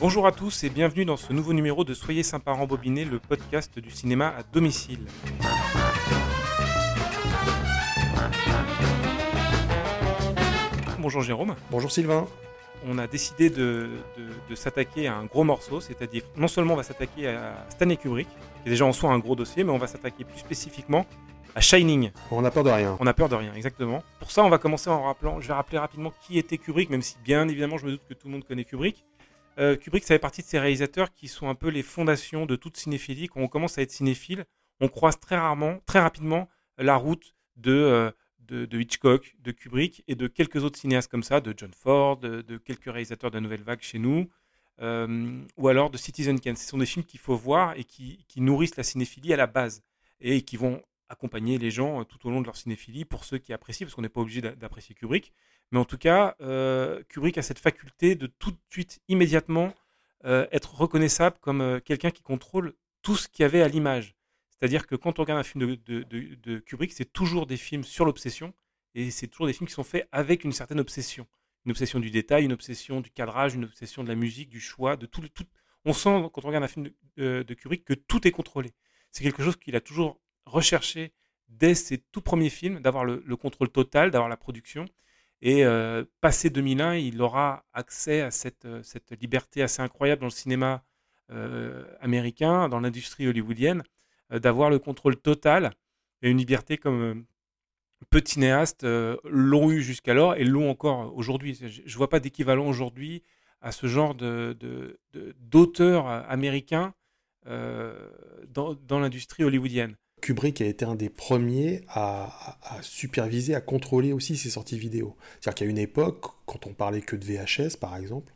Bonjour à tous et bienvenue dans ce nouveau numéro de Soyez sympa rembobiné, le podcast du cinéma à domicile. Bonjour Jérôme. Bonjour Sylvain. On a décidé de, de- de s'attaquer à un gros morceau, c'est-à-dire non seulement on va s'attaquer à Stanley Kubrick, qui est déjà en soi un gros dossier, mais on va s'attaquer plus spécifiquement à Shining. On a peur de rien. On a peur de rien, exactement. Pour ça, on va commencer en rappelant, je vais rappeler rapidement qui était Kubrick, même si bien évidemment je me doute que tout le monde connaît Kubrick. Euh, Kubrick, ça fait partie de ces réalisateurs qui sont un peu les fondations de toute cinéphilie. Quand on commence à être cinéphile, on croise très rarement, très rapidement, la route de, euh, de, Hitchcock, de Kubrick et de quelques autres cinéastes comme ça, de John Ford, de, quelques réalisateurs de la Nouvelle Vague chez nous, euh, ou alors de Citizen Kane. Ce sont des films qu'il faut voir et qui, nourrissent la cinéphilie à la base et qui vont accompagner les gens euh, tout au long de leur cinéphilie pour ceux qui apprécient, parce qu'on n'est pas obligé d'a- d'apprécier Kubrick. Mais en tout cas, euh, Kubrick a cette faculté de tout de suite, immédiatement, être reconnaissable comme quelqu'un qui contrôle tout ce qu'il y avait à l'image. C'est-à-dire que quand on regarde un film de, Kubrick, c'est toujours des films sur l'obsession, et c'est toujours des films qui sont faits avec une certaine obsession. Une obsession du détail, une obsession du cadrage, une obsession de la musique, du choix, de tout. On sent, quand on regarde un film de, de- Kubrick, que tout est contrôlé. C'est quelque chose qu'il a toujours recherché dès ses tout premiers films, d'avoir le, le contrôle total, d'avoir la production. Et euh, passé 2001, il aura accès à cette, euh, cette liberté assez incroyable dans le cinéma euh, américain, dans l'industrie hollywoodienne, euh, d'avoir le contrôle total et une liberté comme euh, peu de cinéastes euh, l'ont eu jusqu'alors et l'ont encore aujourd'hui. Je ne vois pas d'équivalent aujourd'hui à ce genre de, de- de- d'auteurs euh, américains euh, dans, dans l'industrie hollywoodienne. Kubrick a été un des premiers à, à- superviser, à contrôler aussi ses sorties vidéo. C'est-à-dire qu'à une époque, quand on parlait que de VHS par exemple,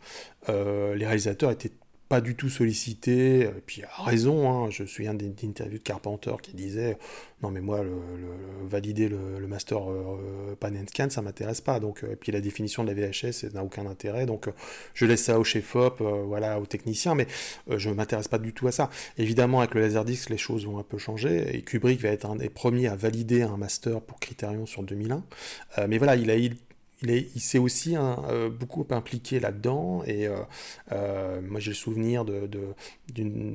euh, les réalisateurs étaient pas du tout sollicités, et puis à raison, hein, je me souviens d'une interview de Carpenter qui disait non mais moi le, le- valider le, master euh, pan and scan ça m'intéresse pas donc euh, et puis la définition de la VHS n'a aucun intérêt. Donc euh, je laisse ça au chef op euh, voilà aux techniciens mais euh, je m'intéresse pas du tout à ça. Évidemment, avec le Laserdisc, les choses vont un peu changer, et Kubrick va être un des premiers à valider un master pour Criterion sur 2001. Euh, mais voilà, il, a, il, il, est- il s'est aussi hein, euh, beaucoup impliqué là-dedans, et euh, euh, moi j'ai le souvenir d'une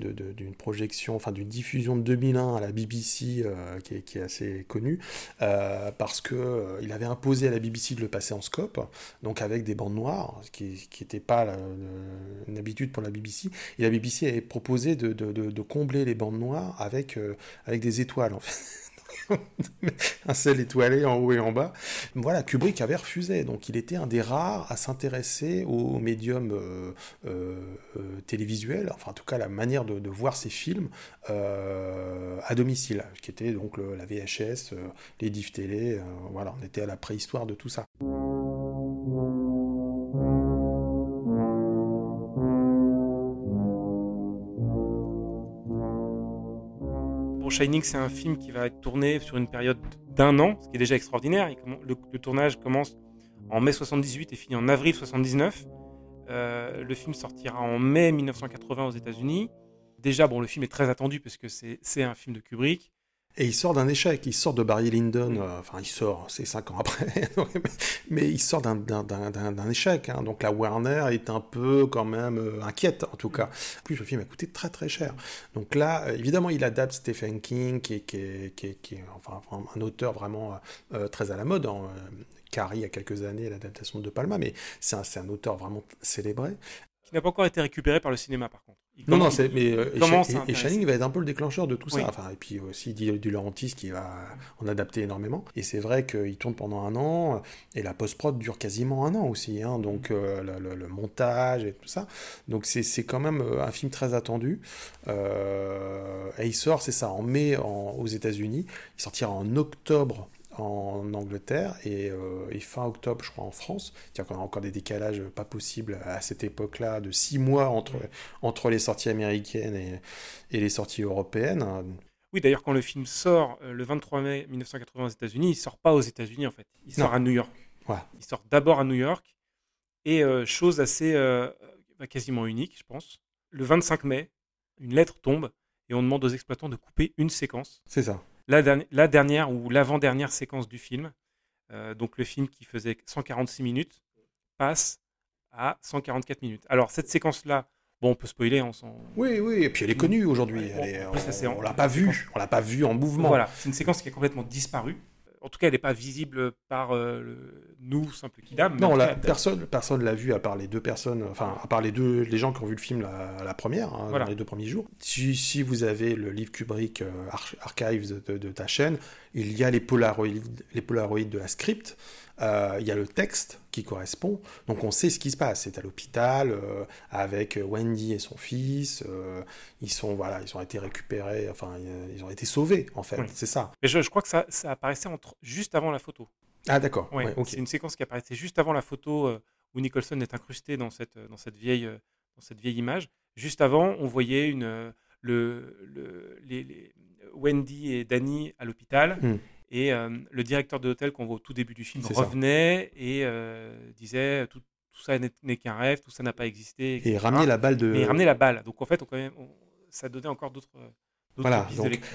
projection, enfin d'une diffusion de 2001 à la BBC, qui, est, assez connue, parce que il avait imposé à la BBC de le passer en scope, donc avec des bandes noires, ce qui n'était pas une habitude pour la BBC. Et la BBC avait proposé de, combler les bandes noires avec, avec des étoiles, en fait. un ciel étoilé en haut et en bas. Voilà, Kubrick avait refusé. Donc il était un des rares à s'intéresser au médium euh, euh, euh, télévisuel, enfin en tout cas la manière de, voir ses films euh, à domicile, qui était donc la VHS, les diff télé. voilà, on était à la préhistoire de tout ça. Shining, c'est un film qui va être tourné sur une période d'un an, ce qui est déjà extraordinaire. Le, tournage commence en mai 78 et finit en avril 79. Euh, le film sortira en mai 1980 aux États-Unis. Déjà, bon, le film est très attendu parce que c'est un film de Kubrick. Et il sort d'un échec, il sort de Barry Lyndon, euh, enfin il sort, c'est cinq ans après, mais il sort d'un- échec. hein. Donc la Warner est un peu quand même euh, inquiète en tout cas. En plus, le film a coûté très très cher. Donc là, euh, évidemment, il adapte Stephen King, qui est, qui est- qui est- enfin, un auteur vraiment très à la mode. hein. Carrie, il y a quelques années, l'adaptation de Palma, mais c'est un, un auteur vraiment célébré. qui n'a pas encore été récupéré par le cinéma, par contre. Non, non, c'est, mais euh, et. Shining va être un peu le déclencheur de tout Oui. ça. Enfin, et puis aussi Di De Laurentiis qui va en adapter énormément. Et c'est vrai qu'il tourne pendant un an, et la post-prod dure quasiment un an aussi. hein. donc euh, le, le- le montage et tout ça. Donc c'est, c'est quand même euh, un film très attendu. Euh, et il sort, c'est ça, en mai en- aux États-Unis. Il sortira en octobre en Angleterre et, euh, et fin octobre, je crois, en France. C'est-à-dire qu'on a encore des décalages pas possibles à cette époque-là de six mois entre, entre les sorties américaines et, et les sorties européennes. Oui, d'ailleurs, quand le film sort euh, le 23 mai 1980 aux États-Unis, il sort pas aux États-Unis en fait. Il sort Non. à New York. Voilà. Il sort d'abord à New York. Et euh, chose assez bah, quasiment unique, je pense. Le 25 mai, une lettre tombe et on demande aux exploitants de couper une séquence. C'est ça. La, la, dernière ou l'avant-dernière séquence du film. Euh, donc le film qui faisait 146 minutes passe à 144 minutes. Alors cette séquence-là, bon, on peut spoiler, on s'en... Oui, oui, et puis elle est connue aujourd'hui. on, on l'a pas vue, on l'a pas vue en mouvement. Voilà, c'est une séquence qui a complètement disparu en tout cas, elle n'est pas visible par euh, nous, simple kidam. Non, la, personne personne l'a vu à part les deux personnes, enfin, à part les deux les gens qui ont vu le film la, la première, hein, dans les deux premiers jours. Si, si, vous avez le livre Kubrick euh, Archives de, ta chaîne, il y a les polaroïdes, les polaroïdes de la script. Euh, il y a le texte qui correspond, donc on sait ce qui se passe. C'est à l'hôpital euh, avec Wendy et son fils. Euh, ils sont voilà, ils ont été récupérés, enfin ils ont été sauvés en fait. C'est ça. Mais je, crois que ça, ça apparaissait entre, juste avant la photo. Ah d'accord. C'est une séquence qui apparaissait juste avant la photo où Nicholson est incrusté dans cette dans cette vieille dans cette vieille image. Juste avant, on voyait une le, le les, Wendy et Danny à l'hôpital. Hmm. Et euh, le directeur de l'hôtel qu'on voit au tout début du film revenait et euh, disait tout, tout ça n'est qu'un rêve, tout ça n'a pas existé. Et ramener la balle de. Et ramener la balle. Donc en fait, on, quand même, ça donnait encore d'autres. Voilà.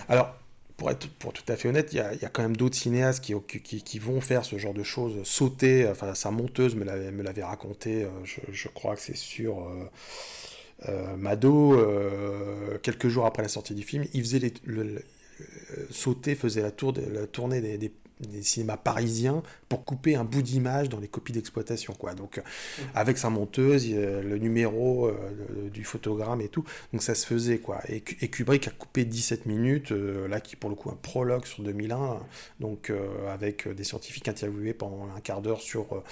alors, pour être pour tout à fait honnête, il y, a, quand même d'autres cinéastes qui, qui, qui, vont faire ce genre de choses, sauter. Enfin, sa monteuse me l'avait raconté. Euh, je, je, crois que c'est sur. Mado, quelques jours après la sortie du film, il faisait les, le, euh, sauter faisait la, tour de, la tournée des, des, des cinémas parisiens pour couper un bout d'image dans les copies d'exploitation. quoi. Donc, mmh. avec sa monteuse, le numéro euh, du photogramme et tout. Donc, ça se faisait. quoi. Et, Kubrick a coupé 17 minutes, euh, là, qui pour le coup, un prologue sur 2001, donc euh, avec des scientifiques interviewés pendant un quart d'heure sur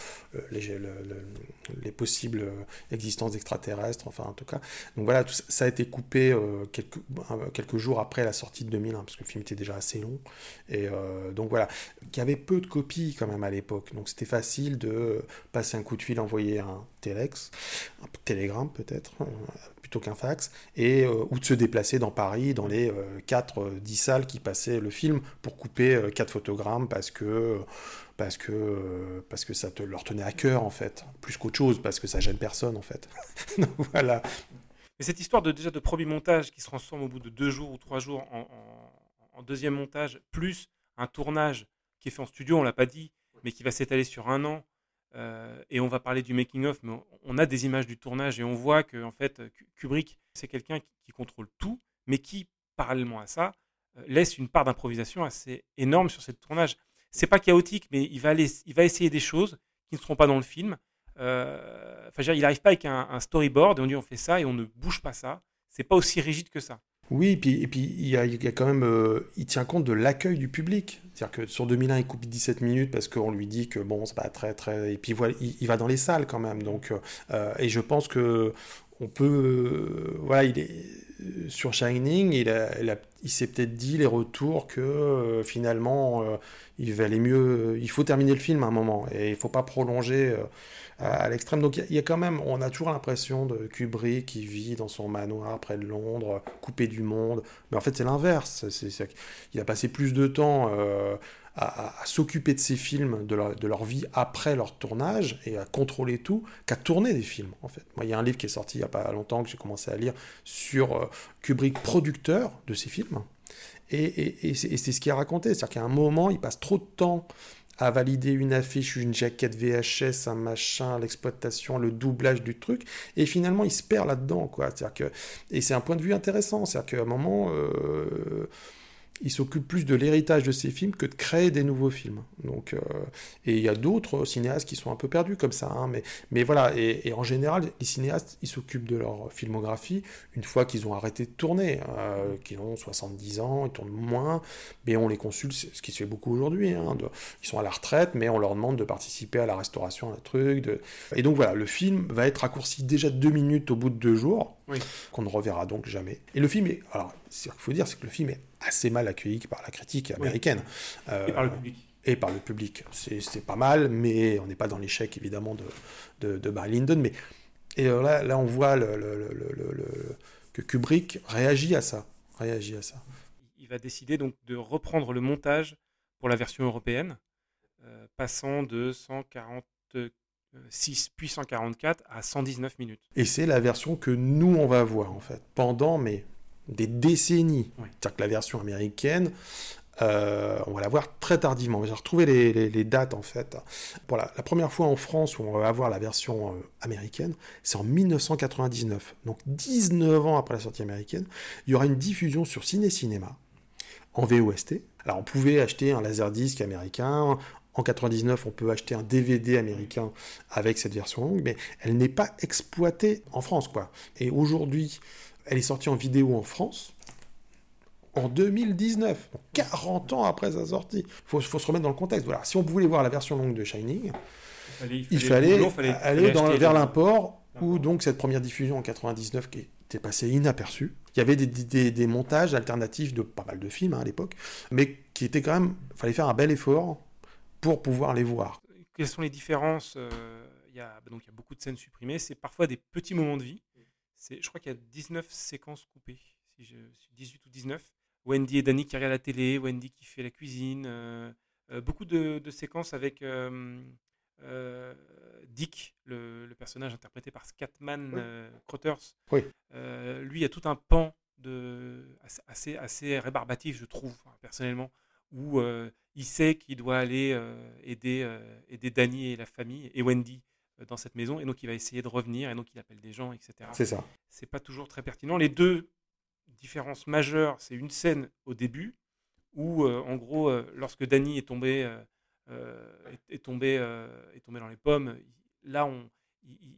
les, les, possibles existences extraterrestres, enfin, en tout cas. Donc, voilà, tout ça, a été coupé quelques, quelques jours après la sortie de 2001, parce que le film était déjà assez long. Et donc, voilà qu'il y avait peu de copies quand même à l'époque. Donc c'était facile de passer un coup de fil, envoyer un telex, un télégramme peut-être, euh, plutôt qu'un fax, et, euh, ou de se déplacer dans Paris, dans les 4-10 euh, salles qui passaient le film pour couper 4 photogrammes parce que, parce que, parce que ça te, leur tenait à cœur en fait, plus qu'autre chose, parce que ça gêne personne en fait. voilà. Mais cette histoire de déjà de premier montage qui se transforme au bout de deux jours ou trois jours en, en deuxième montage, plus un tournage qui est fait en studio, on l'a pas dit, mais qui va s'étaler sur un an. Euh, et on va parler du making of, mais on a des images du tournage et on voit que en fait Kubrick c'est quelqu'un qui, contrôle tout, mais qui parallèlement à ça euh, laisse une part d'improvisation assez énorme sur ce tournage. C'est pas chaotique, mais il va aller, il va essayer des choses qui ne seront pas dans le film. Euh, enfin, il n'arrive pas avec un, storyboard et on dit on fait ça et on ne bouge pas ça. C'est pas aussi rigide que ça. Oui, et puis, il, y a, quand même, euh, il tient compte de l'accueil du public. C'est-à-dire que sur 2001, il coupe 17 minutes parce qu'on lui dit que bon, c'est pas très, très. Et puis il, va dans les salles quand même. Donc, euh, et je pense que on peut, euh, voilà, il est sur Shining, il, a, il, s'est peut-être dit les retours que finalement, il va aller mieux. Il faut terminer le film à un moment et il faut pas prolonger à, l'extrême. Donc il y, a quand même, on a toujours l'impression de Kubrick qui vit dans son manoir près de Londres, coupé du monde. Mais en fait, c'est l'inverse. Il a passé plus de temps euh, à, s'occuper de ses films, de leur, vie après leur tournage et à contrôler tout, qu'à tourner des films. En fait, moi, il y a un livre qui est sorti il n'y a pas longtemps que j'ai commencé à lire sur euh, Kubrick, producteur de ses films. Et, c'est ce qu'il a raconté, c'est-à-dire qu'à un moment, il passe trop de temps à valider une affiche, une jaquette VHS, un machin, l'exploitation, le doublage du truc, et finalement il se perd là-dedans, quoi. Que, et c'est un point de vue intéressant, c'est-à-dire qu'à un moment, euh, il s'occupe plus de l'héritage de ses films que de créer des nouveaux films. Donc, euh, et il y a d'autres cinéastes qui sont un peu perdus comme ça. Hein, mais, mais voilà, et, en général, les cinéastes, ils s'occupent de leur filmographie une fois qu'ils ont arrêté de tourner, euh, qu'ils ont 70 ans, ils tournent moins, mais on les consulte, ce qui se fait beaucoup aujourd'hui. Hein, ils sont à la retraite, mais on leur demande de participer à la restauration d'un truc. De... Et donc voilà, le film va être raccourci déjà deux minutes au bout de deux jours, qu'on ne reverra donc jamais. Et le film est... Alors, ce qu'il faut dire, c'est que le film est assez mal accueilli par la critique américaine. Euh, et par le public. Et par le public. C'est pas mal, mais on n'est pas dans l'échec, évidemment, de, de, de, Barry Lyndon. Mais, et là, là, on voit le, le, que Kubrick réagit à ça. Réagit à ça. Il va décider donc de reprendre le montage pour la version européenne, euh, passant de 146 puis 144 à 119 minutes. Et c'est la version que nous, on va voir, en fait, pendant, mais des décennies. Oui. C'est-à-dire que la version américaine, euh, on va la voir très tardivement. J'ai retrouvé les, les- les dates en fait. Pour la, la première fois en France où on va avoir la version euh, américaine, c'est en 1999. Donc 19 ans après la sortie américaine, il y aura une diffusion sur Ciné Cinéma en VOST. Alors on pouvait acheter un laserdisc américain. En 99, on peut acheter un DVD américain avec cette version longue, mais elle n'est pas exploitée en France, quoi. Et aujourd'hui, elle est sortie en vidéo en France en 2019, donc 40 ans après sa sortie. Il faut, faut se remettre dans le contexte. Voilà. Si on voulait voir la version longue de Shining, fallait- il fallait, aller dans- vers le- l'import, où donc cette première diffusion en 99 qui était passée inaperçue. Il y avait des, des- des montages alternatifs de pas mal de films hein, à l'époque, mais qui étaient quand même, il fallait faire un bel effort pour pouvoir les voir. Quelles sont les différences euh, Il y a donc il y a beaucoup de scènes supprimées. C'est parfois des petits moments de vie. C'est, je crois qu'il y a 19 séquences coupées, si je suis 18 ou 19. Wendy et Danny qui regardent la télé, Wendy qui fait la cuisine, euh, euh, beaucoup de, de séquences avec euh, Dick, le, le personnage interprété par Scatman Oui. Crothers. Oui. Lui, il y a tout un pan de, assez, assez, rébarbatif, je trouve, hein, personnellement, où il sait qu'il doit aller aider, aider Danny et la famille, et Wendy, dans cette maison, et donc il va essayer de revenir, et donc il appelle des gens, etc. C'est ça. C'est pas toujours très pertinent. Les deux différences majeures, c'est une scène au début, où, euh, en gros, euh, lorsque Danny est tombé, euh, est, est tombé, est tombé dans les pommes, là, on,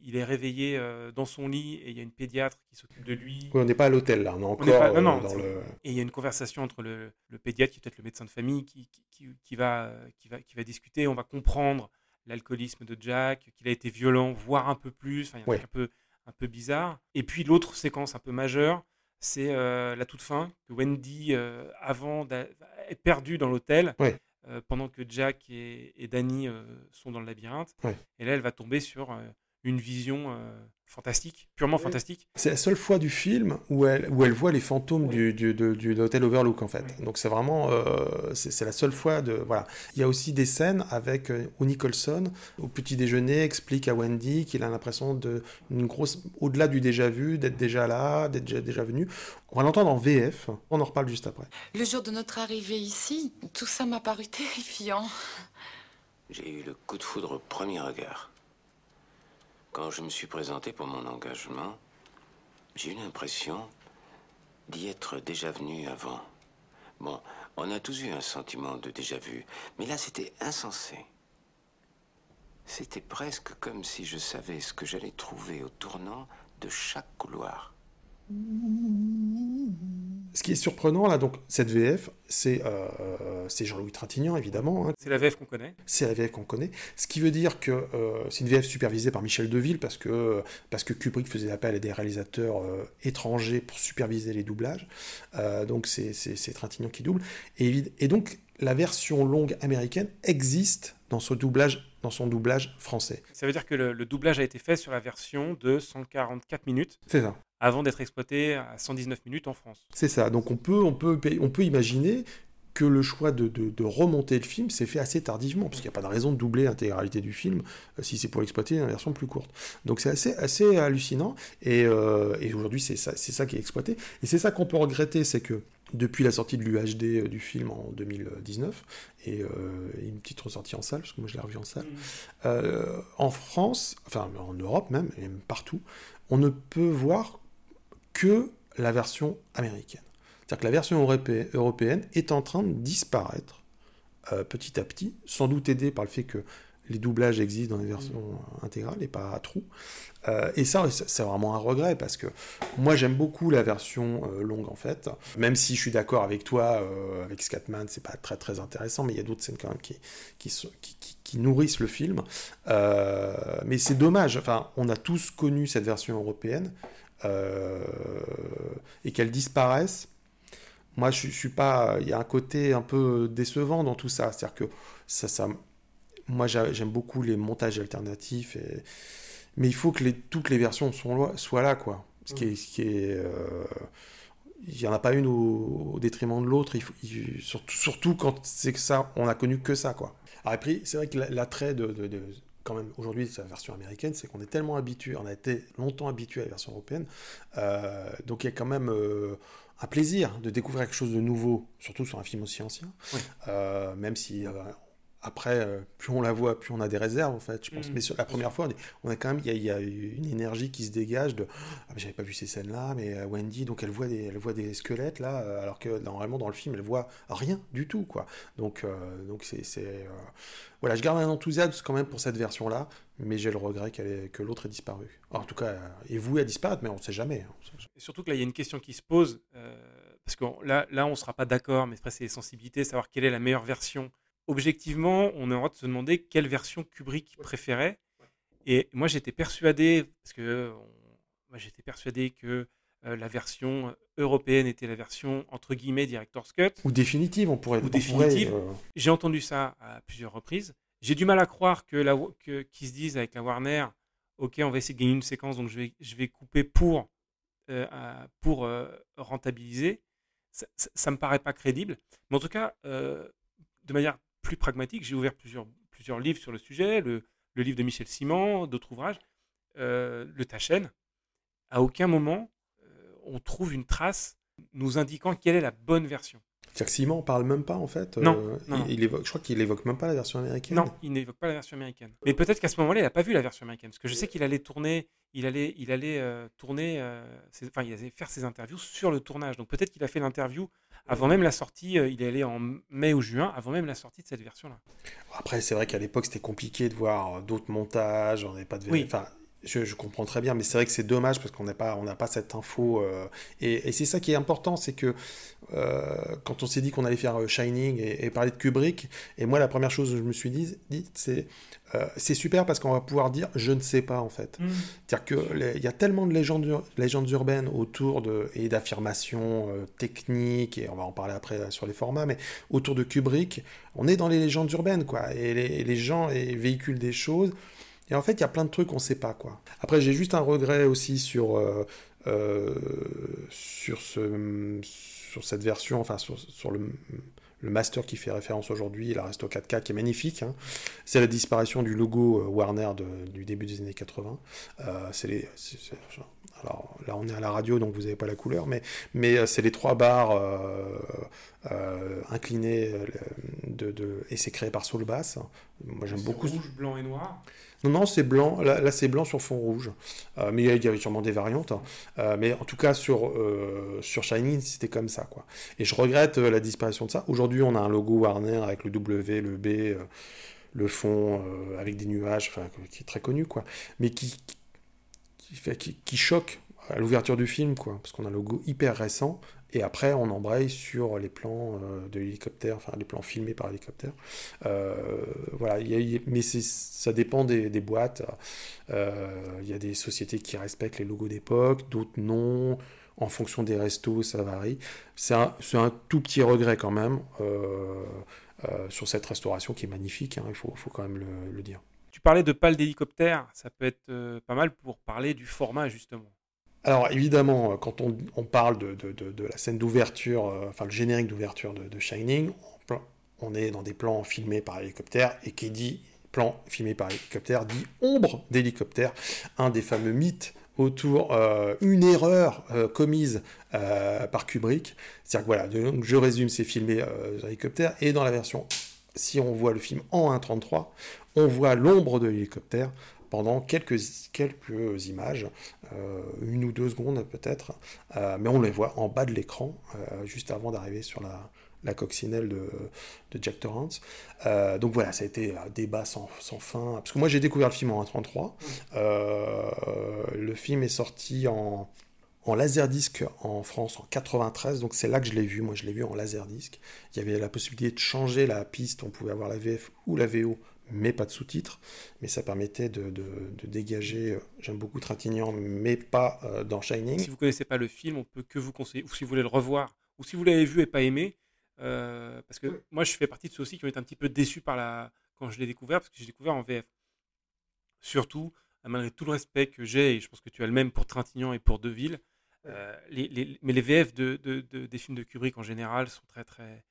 il, est réveillé dans son lit, et il y a une pédiatre qui s'occupe de lui. Oui, on n'est pas à l'hôtel là, on est encore pas- non, non, dans le. Et il y a une conversation entre le, le pédiatre, qui est peut-être le médecin de famille, qui, qui- qui va, qui, va, qui va discuter. On va comprendre l'alcoolisme de Jack, qu'il a été violent, voire un peu plus. Enfin, il y a un Ouais. truc un peu, un peu bizarre. Et puis l'autre séquence un peu majeure, c'est euh, la toute fin, que Wendy, euh, avant est perdue dans l'hôtel, Ouais. euh, pendant que Jack et, et Danny euh, sont dans le labyrinthe. Ouais. Et là, elle va tomber sur une vision fantastique, purement Oui. fantastique. C'est la seule fois du film où elle, où elle voit les fantômes Oui. du, du, de- du- de l'hôtel Overlook en fait. Oui. Donc c'est vraiment, euh, c'est c'est la seule fois de voilà. Il y a aussi des scènes avec euh, où Nicholson au petit déjeuner explique à Wendy qu'il a l'impression de une grosse, au-delà du déjà vu, d'être déjà là, d'être déjà, déjà venu. On va l'entendre en VF. On en reparle juste après. Le jour de notre arrivée ici, tout ça m'a paru terrifiant. J'ai eu le coup de foudre au premier regard. Quand je me suis présenté pour mon engagement, j'ai eu l'impression d'y être déjà venu avant. Bon, on a tous eu un sentiment de déjà vu, mais là c'était insensé. C'était presque comme si je savais ce que j'allais trouver au tournant de chaque couloir. Ce qui est surprenant là, donc cette VF, c'est euh, c'est Jean-Louis Trintignant évidemment. hein. C'est la VF qu'on connaît. c'est la VF qu'on connaît. Ce qui veut dire que euh, c'est une VF supervisée par Michel Deville parce que, parce que Kubrick faisait appel à des réalisateurs euh, étrangers pour superviser les doublages. Donc c'est Trintignant qui double. Et, donc la version longue américaine existe dans, ce doublage, dans son doublage français. Ça veut dire que le, le doublage a été fait sur la version de 144 minutes C'est ça. Avant d'être exploité à 119 minutes en France. C'est ça. Donc on peut, on peut, on peut imaginer que le choix de, de- de remonter le film s'est fait assez tardivement, parce qu'il n'y a pas de raison de doubler l'intégralité du film euh, si c'est pour l'exploiter une version plus courte. Donc c'est assez, assez hallucinant, et, euh, et aujourd'hui c'est ça, ça qui est exploité. Et c'est ça qu'on peut regretter, c'est que depuis la sortie de l'UHD euh, du film en 2019, et euh, une petite ressortie en salle, parce que moi je l'ai revu en salle, euh, en France, enfin en Europe même, et même partout, on ne peut voir que la version américaine. C'est-à-dire que la version europé- européenne est en train de disparaître euh, petit à petit, sans doute aidé par le fait que les doublages existent dans les versions intégrales et pas à trous. Euh, et ça, c'est vraiment un regret parce que moi j'aime beaucoup la version euh, longue en fait, même si je suis d'accord avec toi, euh, avec Scatman, c'est pas très très intéressant, mais il y a d'autres scènes quand même qui, qui, nourrissent le film. Mais c'est dommage, enfin, on a tous connu cette version européenne et qu'elle disparaisse. Moi, je, suis pas. Il y a un côté un peu décevant dans tout ça. C'est-à-dire que ça, moi, j'a- j'aime beaucoup les montages alternatifs, mais il faut que toutes les versions soient là, quoi. Ce qui est, euh, il n'y en a pas une au, détriment de l'autre. Surtout, quand c'est que ça, on a connu que ça, quoi. Alors après, c'est vrai que la- l'attrait de- quand même aujourd'hui de la version américaine, c'est qu'on est tellement habitué, on a été longtemps habitué à la version européenne, euh, donc il y a quand même euh, un plaisir de découvrir quelque chose de nouveau, surtout sur un film aussi ancien. Euh, même si après, euh, plus on la voit, plus on a des réserves, en fait, je pense. Mm. Mais sur la première fois, on, a quand même, il y, a une énergie qui se dégage de ah, j'avais pas vu ces scènes-là, mais euh, Wendy, donc elle voit des, elle voit des squelettes là, euh, alors que normalement dans le film, elle voit rien du tout, quoi. Donc, donc c'est, voilà, je garde un enthousiasme quand même pour cette version-là, mais j'ai le regret qu'elle que l'autre ait disparu. en tout cas, est vouée à disparaître, mais on ne sait jamais. Hein, Et surtout que là, il y a une question qui se pose, parce que là, là, on sera pas d'accord, mais après, c'est les sensibilités, savoir quelle est la meilleure version objectivement, on a le droit de se demander quelle version Kubrick préférait. Et moi, j'étais persuadé, parce que moi, j'étais persuadé que euh, la version européenne était la version entre guillemets director's cut ou définitive, on pourrait. Ou définitive. Euh, J'ai entendu ça à plusieurs reprises. J'ai du mal à croire que la que qu'ils se disent avec la Warner, ok, on va essayer de gagner une séquence, donc je vais je vais couper pour euh, pour rentabiliser. Ça, ça, me paraît pas crédible. Mais en tout cas, de manière plus pragmatique. J'ai ouvert plusieurs, plusieurs livres sur le sujet, le, le livre de Michel Simon, d'autres ouvrages, euh, le Tachen. À aucun moment, euh, on trouve une trace nous indiquant quelle est la bonne version. C'est-à-dire que Simon parle même pas en fait. Non. Euh, il, évoque, je crois qu'il évoque même pas la version américaine. Non, il n'évoque pas la version américaine. Mais peut-être qu'à ce moment-là, il n'a pas vu la version américaine, parce que je sais qu'il allait tourner, il allait, il allait tourner, enfin, il allait faire ses interviews sur le tournage. Donc peut-être qu'il a fait l'interview avant même la sortie, euh, il est allé en mai ou juin, avant même la sortie de cette version-là. Après, c'est vrai qu'à l'époque, c'était compliqué de voir d'autres montages, on n'avait pas de... Oui. Enfin, je, comprends très bien, mais c'est vrai que c'est dommage parce qu'on n'a pas, on pas cette info. Euh, et, c'est ça qui est important, c'est que euh, quand on s'est dit qu'on allait faire euh, Shining et, parler de Kubrick, et moi la première chose que je me suis dit, dit c'est c'est super parce qu'on va pouvoir dire je ne sais pas en fait. Mm. C'est-à-dire qu'il y a tellement de légendes, légendes urbaines autour de, et d'affirmations techniques, et on va en parler après sur les formats, mais autour de Kubrick, on est dans les légendes urbaines quoi. Et les, les gens véhiculent des choses. Et en fait, il y a plein de trucs qu'on ne sait pas. quoi. Après, j'ai juste un regret aussi sur, euh, euh, sur, ce, sur cette version, enfin sur, sur le, le, master qui fait référence aujourd'hui, la Resto 4K, qui est magnifique. Hein. C'est la disparition du logo euh, Warner du début des années 80. c'est les, alors là, on est à la radio, donc vous n'avez pas la couleur, mais, mais c'est les trois barres inclinées de, de, et c'est créé par Soul Bass. Moi, j'aime beaucoup. Rouge, blanc et noir? Non, non, c'est blanc. Là, c'est blanc sur fond rouge. Euh, mais il y avait sûrement des variantes. Hein. Euh, mais en tout cas, sur, euh, sur Shining, c'était comme ça. quoi. Et je regrette la disparition de ça. Aujourd'hui, on a un logo Warner avec le W, le B, le fond avec des nuages, qui est très connu. quoi. Mais qui, qui, choque à l'ouverture du film, quoi, parce qu'on a un logo hyper récent, et après, on embraye sur les plans euh, de l'hélicoptère, enfin les plans filmés par hélicoptère. Euh, voilà, mais ça dépend des, boîtes. Euh, il y a des sociétés qui respectent les logos d'époque, d'autres non. En fonction des restos, ça varie. C'est un, tout petit regret quand même sur cette restauration qui est magnifique, hein, il faut, faut, quand même le, dire. Parlais de pales d'hélicoptère, ça peut être pas mal pour parler du format justement. Alors évidemment, euh, quand on, parle de, la scène d'ouverture, euh, enfin le générique d'ouverture de, Shining, on, est dans des plans filmés par hélicoptère, et qui dit plan filmé par hélicoptère dit ombre d'hélicoptère, un des fameux mythes autour euh, une erreur commise par Kubrick. C'est-à-dire que voilà, donc je résume, c'est filmé par hélicoptère, et dans la version, si on voit le film en 1.33, on voit l'ombre de l'hélicoptère pendant quelques, quelques images, euh, une ou deux secondes peut-être, euh, mais on les voit en bas de l'écran, euh, juste avant d'arriver sur la, la coccinelle de, Jack Torrance. donc voilà, ça a été un débat sans, sans fin. Parce que moi j'ai découvert le film en 1.33. le film est sorti en, en laserdisc en France en 93, donc c'est là que je l'ai vu. Moi je l'ai vu en laserdisc. Il y avait la possibilité de changer la piste, on pouvait avoir la VF ou la VO mais pas de sous-titres. Mais ça permettait de, dégager, euh, j'aime beaucoup Trintignant, mais pas euh, dans Shining. Si vous connaissez pas le film, on peut que vous conseiller, ou si vous voulez le revoir, ou si vous l'avez vu et pas aimé, euh, parce que moi je fais partie de ceux aussi qui ont été un petit peu déçus par la... quand je l'ai découvert, parce que j'ai découvert en VF. Surtout, malgré tout le respect que j'ai, et je pense que tu as le même pour Trintignant et pour Deville, les, mais les VF de, des films de Kubrick en général sont très très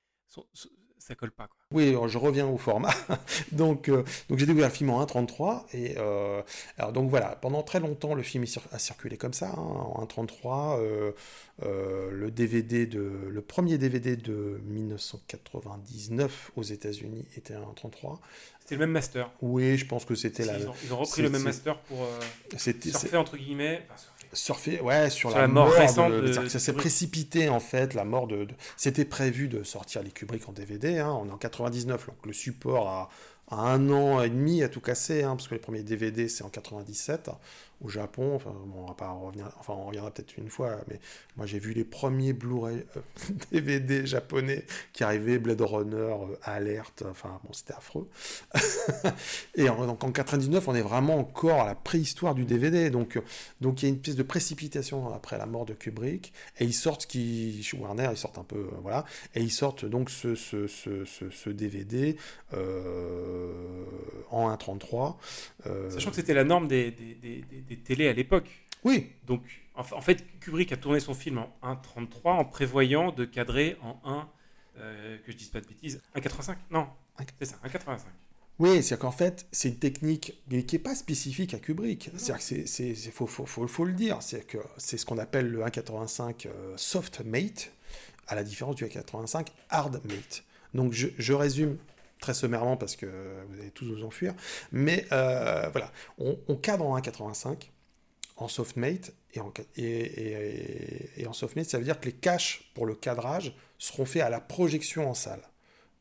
ça colle pas. Quoi. Oui, je reviens au format. donc, euh, donc j'ai découvert le film en 1.33 et euh, alors donc voilà, pendant très longtemps le film a circulé comme ça hein, en 1.33. Euh, le DVD de le premier DVD de 1999 aux États-Unis était en 1.33. C'était le même master. Oui, je pense que c'était la. Ils ont, ils ont repris le même master pour C'était surfer entre guillemets. Enfin, surfer. ouais sur, Sur la, la mort de- récente ça s'est précipité en fait la mort de, de- c'était prévu de sortir les Kubrick en DVD hein, on est en 99 donc le support a, a un an et demi à tout casser hein, parce que les premiers DVD c'est en 97 au Japon enfin bon on va revenir enfin on reviendra peut-être une fois mais moi j'ai vu les premiers Blu-ray euh, DVD japonais qui arrivaient Blade Runner euh, Alert enfin bon c'était affreux et en, donc en 99 on est vraiment encore à la préhistoire du DVD donc donc il y a une pièce de précipitation après la mort de Kubrick, et ils sortent qui Warner, ils sortent un peu, euh, voilà, et ils sortent donc ce, ce, ce, ce, DVD euh, en 1.33. euh, Sachant que c'était la norme des- des télés à l'époque. Oui, Donc, en, fa- en fait, Kubrick a tourné son film en 1.33 en prévoyant de cadrer en 1, euh, que je dise pas de bêtises, 1.85 Non, c'est ça, 1.85. oui, c'est qu'en fait, c'est une technique mais qui n'est pas spécifique à Kubrick. C'est-à-dire que c'est, faut, faut, faut, faut le dire, c'est que c'est ce qu'on appelle le 1.85 euh, soft mate, à la différence du 1.85 hard mate. Donc je, je résume très sommairement parce que vous allez tous vous enfuir, mais euh, voilà, on, on cadre en 1.85 en softmate et en, et, et- et en softmate, ça veut dire que les caches pour le cadrage seront faits à la projection en salle.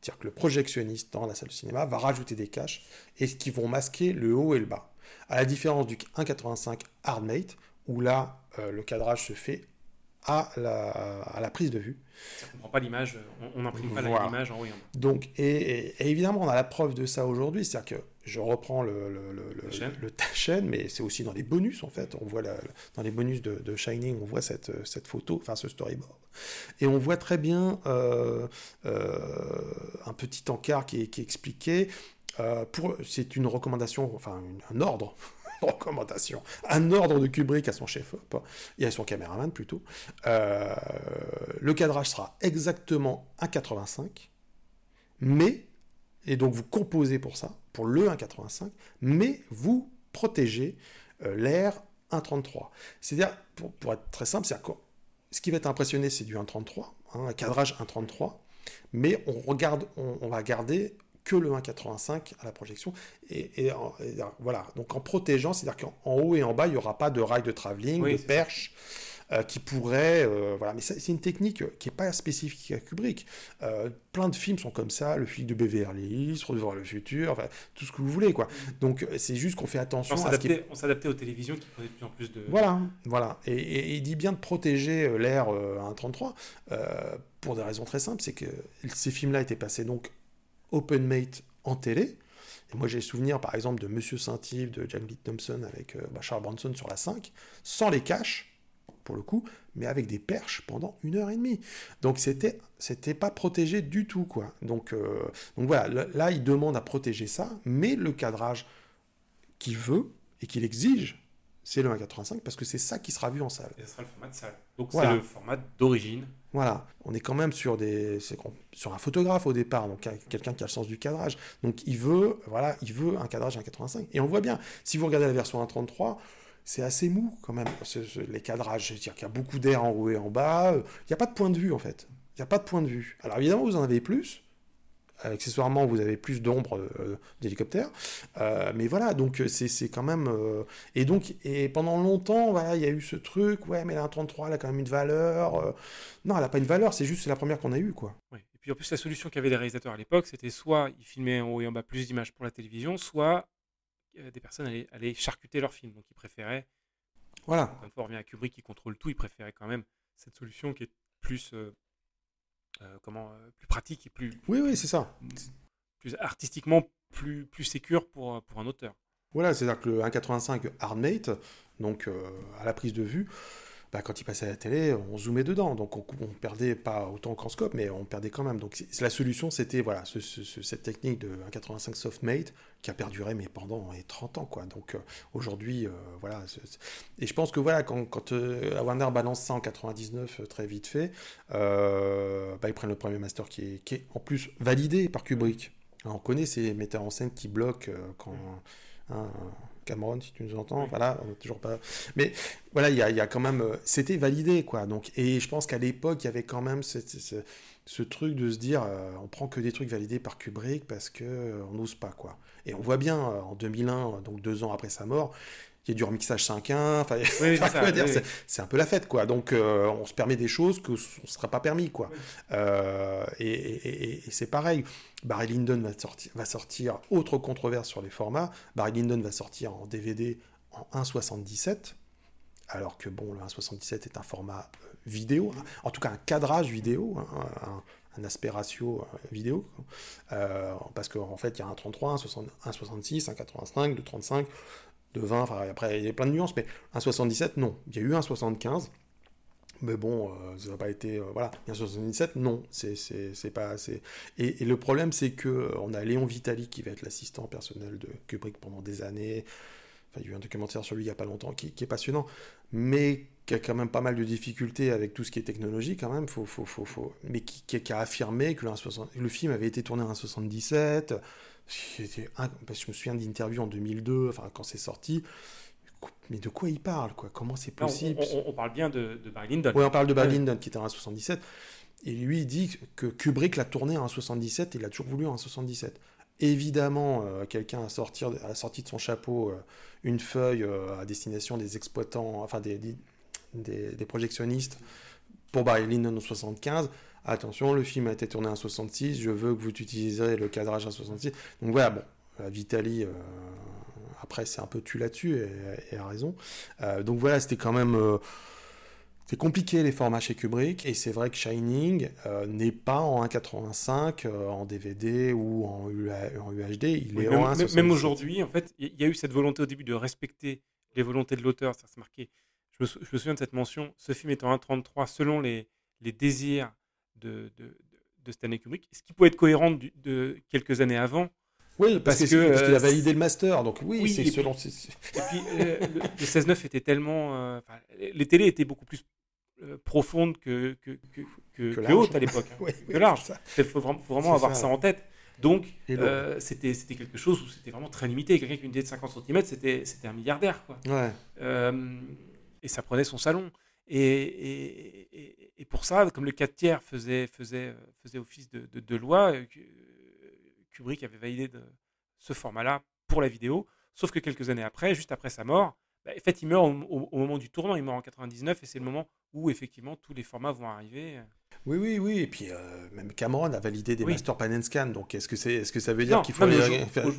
C'est-à-dire que le projectionniste dans la salle de cinéma va rajouter des caches et qui vont masquer le haut et le bas. À la différence du 1.85 hardmate, où là, euh, le cadrage se fait à la, à la prise de vue. Ça comprend pas l'image, on- n'imprime pas Voilà. l'image en haut et en bas. Donc, et, et- et évidemment, on a la preuve de ça aujourd'hui, c'est-à-dire que je reprends le, le, le, chaîne. mais c'est aussi dans les bonus en fait. On voit la- dans les bonus de, de Shining, on voit cette, cette photo, enfin ce storyboard, et on voit très bien euh, euh, un petit encart qui est, qui est expliqué. euh, pour, c'est une recommandation, enfin une- un ordre, recommandation, un ordre de Kubrick à son chef-op et à son caméraman plutôt. Euh, le cadrage sera exactement 1,85, mais, et donc vous composez pour ça, pour le 1,85, mais vous protégez euh, l'air 1,33. C'est-à-dire, pour, pour être très simple, c'est ce qui va être impressionné, c'est du 1,33, hein, un cadrage 1,33, mais on, regarde, on, on va garder que le 1,85 à la projection. Et, et, en- et voilà, donc en protégeant, c'est-à-dire qu'en en haut et en bas, il n'y aura pas de rail de travelling, Oui, de perche. euh, qui pourrait, euh, voilà, mais c'est une technique euh, qui n'est pas spécifique à Kubrick. Euh, plein de films sont comme ça, le film de Beverly Hills, Retour le futur, enfin, tout ce que vous voulez, quoi. Donc euh, c'est juste qu'on fait attention On qui s'adaptait on s'adaptait aux télévisions qui prenaient de plus en plus de. voilà, voilà. Et, et- et il dit bien de protéger euh, l'air euh, à 1.33 euh, pour des raisons très simples. C'est que ces films-là étaient passés donc open mate en télé. Et moi, j'ai souvenir, par exemple, de Monsieur Saint-Yves de Jack Thompson avec euh, bah, Charles sur la 5, sans les caches, pour le coup, mais avec des perches pendant une heure et demie. Donc, c'était, c'était pas protégé du tout, quoi. Donc, euh, voilà, là, là, il demande à protéger ça, mais le cadrage qu'il veut et qu'il exige, c'est le 1.85 parce que c'est ça qui sera vu en salle. Et ce sera le format de salle. Donc Voilà. c'est le format d'origine. Voilà, on est quand même sur des sur un photographe au départ, donc un- quelqu'un qui a le sens du cadrage. Donc il veut voilà, il veut un cadrage 1.85 et on voit bien. Si vous regardez la version 1.33, c'est assez mou quand même les cadrages, c'est-à-dire qu'il y a beaucoup d'air en haut et en bas, il n'y a pas de point de vue en fait. Il n'y a pas de point de vue. Alors évidemment, vous en avez plus. Accessoirement, vous avez plus d'ombre euh, d'hélicoptère. Euh, mais voilà, donc euh, c'est quand même. euh, Et donc, et pendant longtemps, voilà, il y a eu ce truc, ouais, mais la 1.33, elle a quand même une valeur. Non, elle n'a pas une valeur, c'est juste c'est la première qu'on a eue, quoi. Et puis en plus, la solution qu'avaient les réalisateurs à l'époque, c'était soit ils filmaient en haut et en bas plus d'images pour la télévision, soit des personnes allaient, allaient charcuter leur film. Donc ils préféraient, Voilà. une fois, on revient à Kubrick qui contrôle tout, ils préféraient quand même cette solution qui est plus, comment, euh, plus pratique et plus, Oui, oui, c'est ça. plus artistiquement plus, plus sécure pour, pour un auteur. Voilà, c'est-à-dire que le 1.85 hardmate, donc euh, à la prise de vue, bah, quand il passait à la télé, on zoomait dedans. Donc on, on perdait pas autant qu'en scope, mais on perdait quand même. Donc la solution, c'était voilà, ce- ce- ce- cette technique de 1.85 softmate qui a perduré mais pendant euh, 30 ans. Quoi. Donc euh, aujourd'hui, euh, voilà. Et je pense que voilà, quand, quand euh, Warner balance ça en 99 euh, très vite fait, bah, ils prennent le premier master qui est, en plus validé par Kubrick. On connaît ces metteurs en scène qui bloquent quand. hein, Cameron, si tu nous entends, Oui. voilà, on n'a toujours pas. Mais voilà, il y a, il y a quand même. euh, C'était validé, quoi. Donc, et je pense qu'à l'époque, il y avait quand même ce, truc de se dire euh, on prend que des trucs validés par Kubrick parce que euh, on n'ose pas, quoi. Et on voit bien, en 2001, donc deux ans après sa mort, il y a du remixage 5.1, enfin, Oui, c'est oui, un peu la fête, quoi. Donc, euh, on se permet des choses que on ne sera pas permis, quoi. Oui. Euh, et et- et- et c'est pareil. Barry Lyndon va sortir, va sortir, autre controverse sur les formats, Barry Lyndon va sortir en DVD en 1.77, alors que, bon, le 1.77 est un format euh, vidéo, hein. en tout cas un cadrage vidéo, hein, un, un aspect ratio vidéo. Euh, parce qu'en fait, il y a un 33, un 60 un 66, un 85, 2 35, de 20, enfin après il y a plein de nuances, mais un 77, non. Il y a eu un 75, mais bon, euh, ça n'a pas été. euh, voilà, il y a un 77, non, c'est pas assez. Et, et le problème, c'est que euh, on a Léon Vitali qui va être l'assistant personnel de Kubrick pendant des années. Enfin, il y a eu un documentaire sur lui il n'y a pas longtemps qui, qui est passionnant, mais qui a quand même pas mal de difficultés avec tout ce qui est technologie, quand même, faut, faut, faut, faut... mais qui, qui- a affirmé que le, 1,60 le film avait été tourné en 1,77. Parce que je me souviens d'interviews en 2002, enfin, quand c'est sorti. Mais de quoi il parle, quoi? Comment c'est possible on- on- on parle bien de, de Barry Lyndon. Ouais, on parle de Barry. Lyndon qui était en 1,77. Et lui, il dit que Kubrick l'a tourné en 1,77 et il a toujours voulu en 1,77. Évidemment, euh, quelqu'un a, sorti- a sorti de son chapeau euh, une feuille euh, à destination des exploitants, enfin des, des, des- des projectionnistes pour Barry en 75. Attention, le film a été tourné en 66, je veux que vous utilisiez le cadrage en 66. Donc voilà, bon, Vitali, euh, après, c'est un peu tu là-dessus et, et a raison. Euh, donc voilà, c'était quand même. euh, c'est compliqué les formats chez Kubrick, et c'est vrai que Shining n'est pas en 1.85, euh, en DVD ou en, UA en UHD, il Oui, est même, en même- 1.77. même aujourd'hui, en fait, il y a eu cette volonté au début de respecter les volontés de l'auteur. Ça se marquait. Je me, sou- je me souviens de cette mention. Ce film en 1.33 selon les, les désirs de, de, de- de Stanley Kubrick, ce qui pouvait être cohérent du- de quelques années avant. Oui, parce, parce que, parce qu'il a euh, validé le master, donc oui, oui, c'est selon. c'est- Et puis, euh, le, le 16-9 était tellement. euh, les télés étaient beaucoup plus euh, profondes que, que, que, hautes à l'époque. hein. Oui, Que oui, large. Il faut vraiment, faut vraiment C'est avoir ça. ça en tête. Donc, euh, c'était quelque chose où c'était vraiment très limité. Quelqu'un qui a une idée de 50 cm, c'était c'était un milliardaire. Quoi. Ouais. Euh, et ça prenait son salon. Et, pour ça, comme le 4 tiers euh, faisait office de, loi, euh, Ku- Kubrick avait validé ce format-là pour la vidéo. Sauf que quelques années après, juste après sa mort, bah, en fait, il meurt au, moment du tournant, il meurt en 99, et c'est le moment où effectivement tous les formats vont arriver. Oui, oui, oui. Et puis, euh, même Cameron a validé des Oui. master pan and scan. Donc, est-ce que, c'est, est-ce que ça veut dire Non, qu'il faut non, au- faire- au,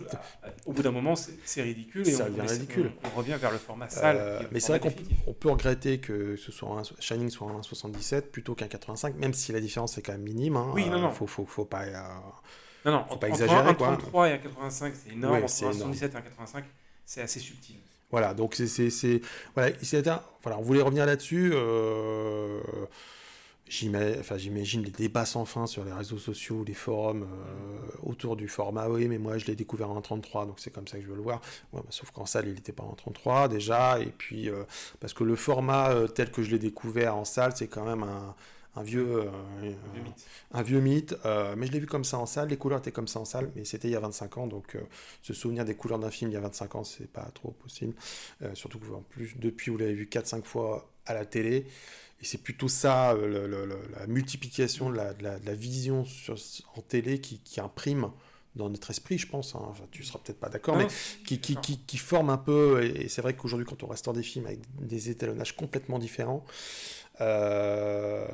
au bout d'un moment, c'est c'est ridicule. Et Ça on, ridicule. On, on revient vers le format sale. Euh, est le mais c'est vrai qu'on définitif. peut regretter que ce soit un, Shining soit un 1,77 plutôt qu'un 85, même si la différence est quand même minime. hein. Oui, non, non. Faut, faut, faut pas. euh, Non, non, Faut pas exagérer, un quoi. 33 et un 85, c'est énorme. Ouais, entre un. 77 et un 85, c'est assez subtil. Voilà, donc c'est, c'est, c'est- voilà, voilà, on voulait revenir là-dessus. euh, j'ima- enfin, j'imagine les débats sans fin sur les réseaux sociaux, les forums euh, autour du format. Oui, mais moi je l'ai découvert en 33, donc c'est comme ça que je veux le voir. Ouais, bah, sauf qu'en salle, il n'était pas en 33 déjà, et puis euh, parce que le format euh, tel que je l'ai découvert en salle, c'est quand même un, un vieux, mythe. un vieux mythe, mais je l'ai vu comme ça en salle, les couleurs étaient comme ça en salle, mais c'était il y a 25 ans, donc se souvenir des couleurs d'un film il y a 25 ans, c'est pas trop possible. Surtout que en plus, depuis, vous l'avez vu 4-5 fois à la télé, et c'est plutôt ça, euh, le- le- le- la multiplication de la, de la- de la vision sur- en télé qui, qui imprime dans notre esprit, je pense. hein. Enfin, tu seras peut-être pas d'accord, mais qui, forme un peu, et c'est vrai qu'aujourd'hui, quand on restaure des films avec des étalonnages complètement différents, euh,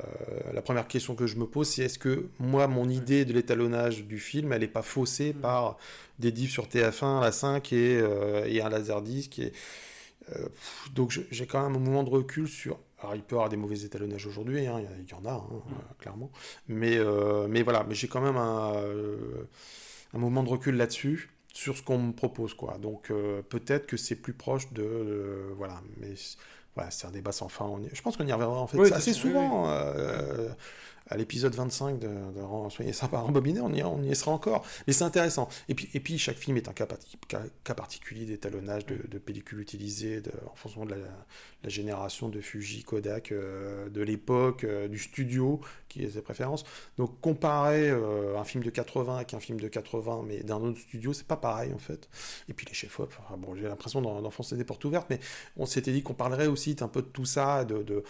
la première question que je me pose, c'est est-ce que moi, mon idée de l'étalonnage du film, elle n'est pas faussée par des diffs sur TF1, la 5 et, euh, et un laserdisc et, euh, pff, Donc j'ai quand même un moment de recul sur... Alors il peut y avoir des mauvais étalonnages aujourd'hui, hein, il y en a, hein, Mm. euh, clairement. Mais, euh, mais voilà, mais j'ai quand même un, un moment de recul là-dessus sur ce qu'on me propose quoi donc peut-être que c'est plus proche de voilà mais voilà, c'est un débat sans fin. On y- Je pense qu'on y reviendra en fait Oui, assez de toute façon, souvent. euh, à l'épisode 25 de, de Soyez sympa, rembobiné, on y, on y sera encore. Mais c'est intéressant. Et puis, chaque film est un cas, parti- cas- cas particulier d'étalonnage de, de pellicules utilisées en fonction de la, génération de Fuji, Kodak, euh, de l'époque, euh, du studio, qui est ses préférences. Donc, comparer euh, un film de 80 avec un film de 80, mais d'un autre studio, c'est pas pareil en fait. Et puis, les chefs-op, bon, j'ai l'impression d'en- d'enfoncer des portes ouvertes, mais on s'était dit qu'on parlerait aussi un peu de tout ça, de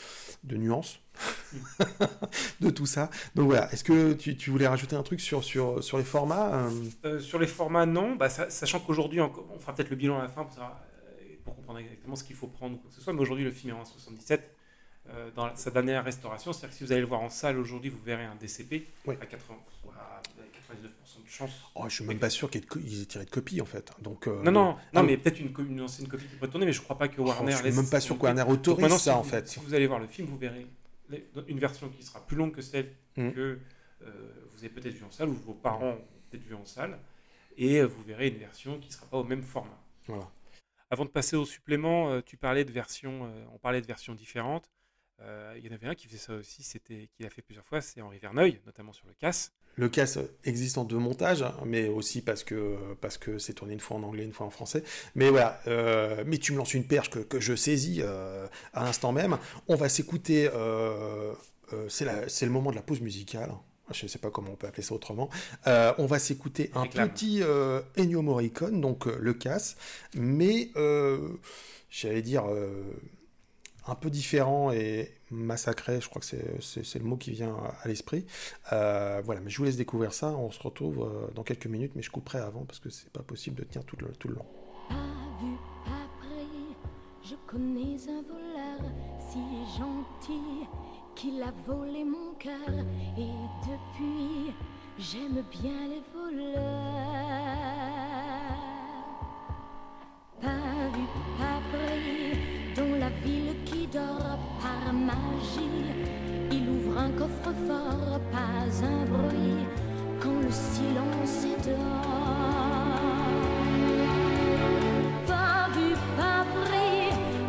nuances. de tout ça. Donc voilà, est-ce que tu, tu voulais rajouter un truc sur, sur, sur les formats euh, Euh, sur les formats, non. Bah, sa- sachant qu'aujourd'hui, on fera peut-être le bilan à la fin pour, savoir, euh, pour comprendre exactement ce qu'il faut prendre ou quoi que ce soit. Mais aujourd'hui, le film est en 77. euh, dans sa dernière restauration, c'est-à-dire que si vous allez le voir en salle aujourd'hui, vous verrez un DCP Oui. à 80, à 99% de chance. Oh, je suis même pas sûr qu'ils aient, tiré de copie en fait. Donc, euh, Non, non, non, mais peut-être une, ancienne copie qui pourrait tourner, mais je crois pas que oh, Warner. je suis même pas sûr que. Warner autorise ça si en vous- fait. Si vous allez voir le film, vous verrez une version qui sera plus longue que celle Mhm. que euh, vous avez peut-être vue en salle ou vos parents ont peut-être vue en salle, et euh, vous verrez une version qui ne sera pas au même format. Voilà. Avant de passer au supplément, euh, tu parlais de versions, on parlait de versions différentes. Euh, Il y en avait un qui faisait ça aussi, c'était qu'il a fait plusieurs fois, c'est Henri Verneuil, notamment sur le casse. Le casse existe en deux montages, hein, mais aussi parce que parce que c'est tourné une fois en anglais, une fois en français. Mais voilà, euh, mais tu me lances une perche que, que je saisis euh, à l'instant même. On va s'écouter. euh, c'est le moment de la pause musicale. Je ne sais pas comment on peut appeler ça autrement. On va s'écouter un Réclame. petit Ennio Morricone, donc le casse, mais j'allais dire un peu différent et massacré, je crois que c'est- le mot qui vient à, l'esprit. Euh, voilà, mais je vous laisse découvrir ça. On se retrouve euh, dans quelques minutes, mais je couperai avant parce que c'est pas possible de tenir tout le, tout le long. Pas vu, je connais un voleur si gentil qu'il a volé mon cœur et depuis j'aime bien les voleurs. Pas vu, la ville dort par magie, il ouvre un coffre-fort, pas un bruit, quand le silence est dehors. Pas vu, pas pris,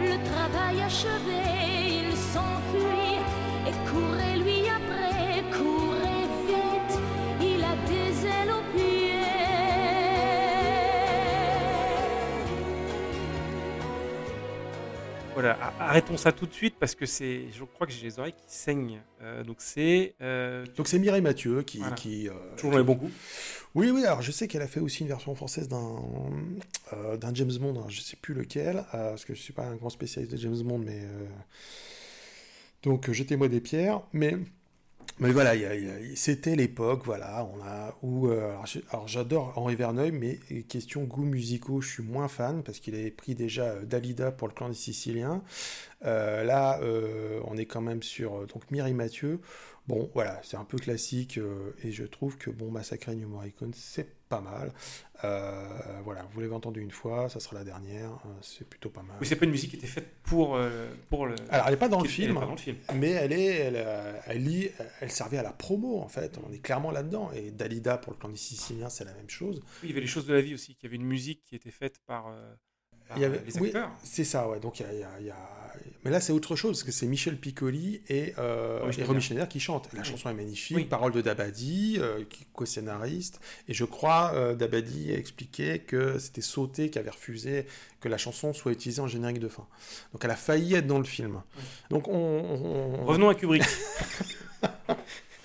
le travail achevé, Voilà, arrêtons ça tout de suite parce que c'est, je crois que j'ai les oreilles qui saignent. Euh, donc c'est euh, Donc c'est Mireille Mathieu qui... Voilà. qui euh, toujours dans les bons coups. Oui, oui, alors je sais qu'elle a fait aussi une version française d'un d'un James Bond, hein, je sais plus lequel, parce que je suis pas un grand spécialiste de James Bond, mais... Donc jetez-moi des pierres, mais... Mais voilà, c'était l'époque, voilà, on a où euh, alors, j'adore Henri Verneuil, mais question goûts musicaux, je suis moins fan parce qu'il avait pris déjà euh, Dalida pour le clan des Siciliens. Euh, là, on est quand même sur donc Mireille Mathieu. Bon, voilà, c'est un peu classique et je trouve que bon, Massacre New Morricone, c'est pas mal. Euh, voilà, vous l'avez entendu une fois, ça sera la dernière, euh, c'est plutôt pas mal. Oui, c'est pas une musique qui était faite pour, euh, pour le. Alors, elle n'est pas dans le film, pas dans le film. mais elle est, elle, elle, lit- elle servait à la promo en fait. On est clairement là-dedans. Et Dalida pour le clan des Siciliens, c'est la même chose. Oui, il y avait les choses de la vie aussi, qu'il y avait une musique qui était faite par, euh, par, Il y avait- les oui, acteurs. c'est ça, ouais. Donc il y a, il y a- il y a- mais là c'est autre chose parce que c'est Michel Piccoli et, euh, Romy et Schneider. Romy Schneider qui chantent. La chanson est magnifique, Oui. paroles de Dabadi, euh, co-scénariste. Et je crois euh, Dabadi a expliqué que c'était Sauté qui avait refusé que la chanson soit utilisée en générique de fin. Donc elle a failli être dans le film. Oui. Donc on, on- on- Revenons à Kubrick.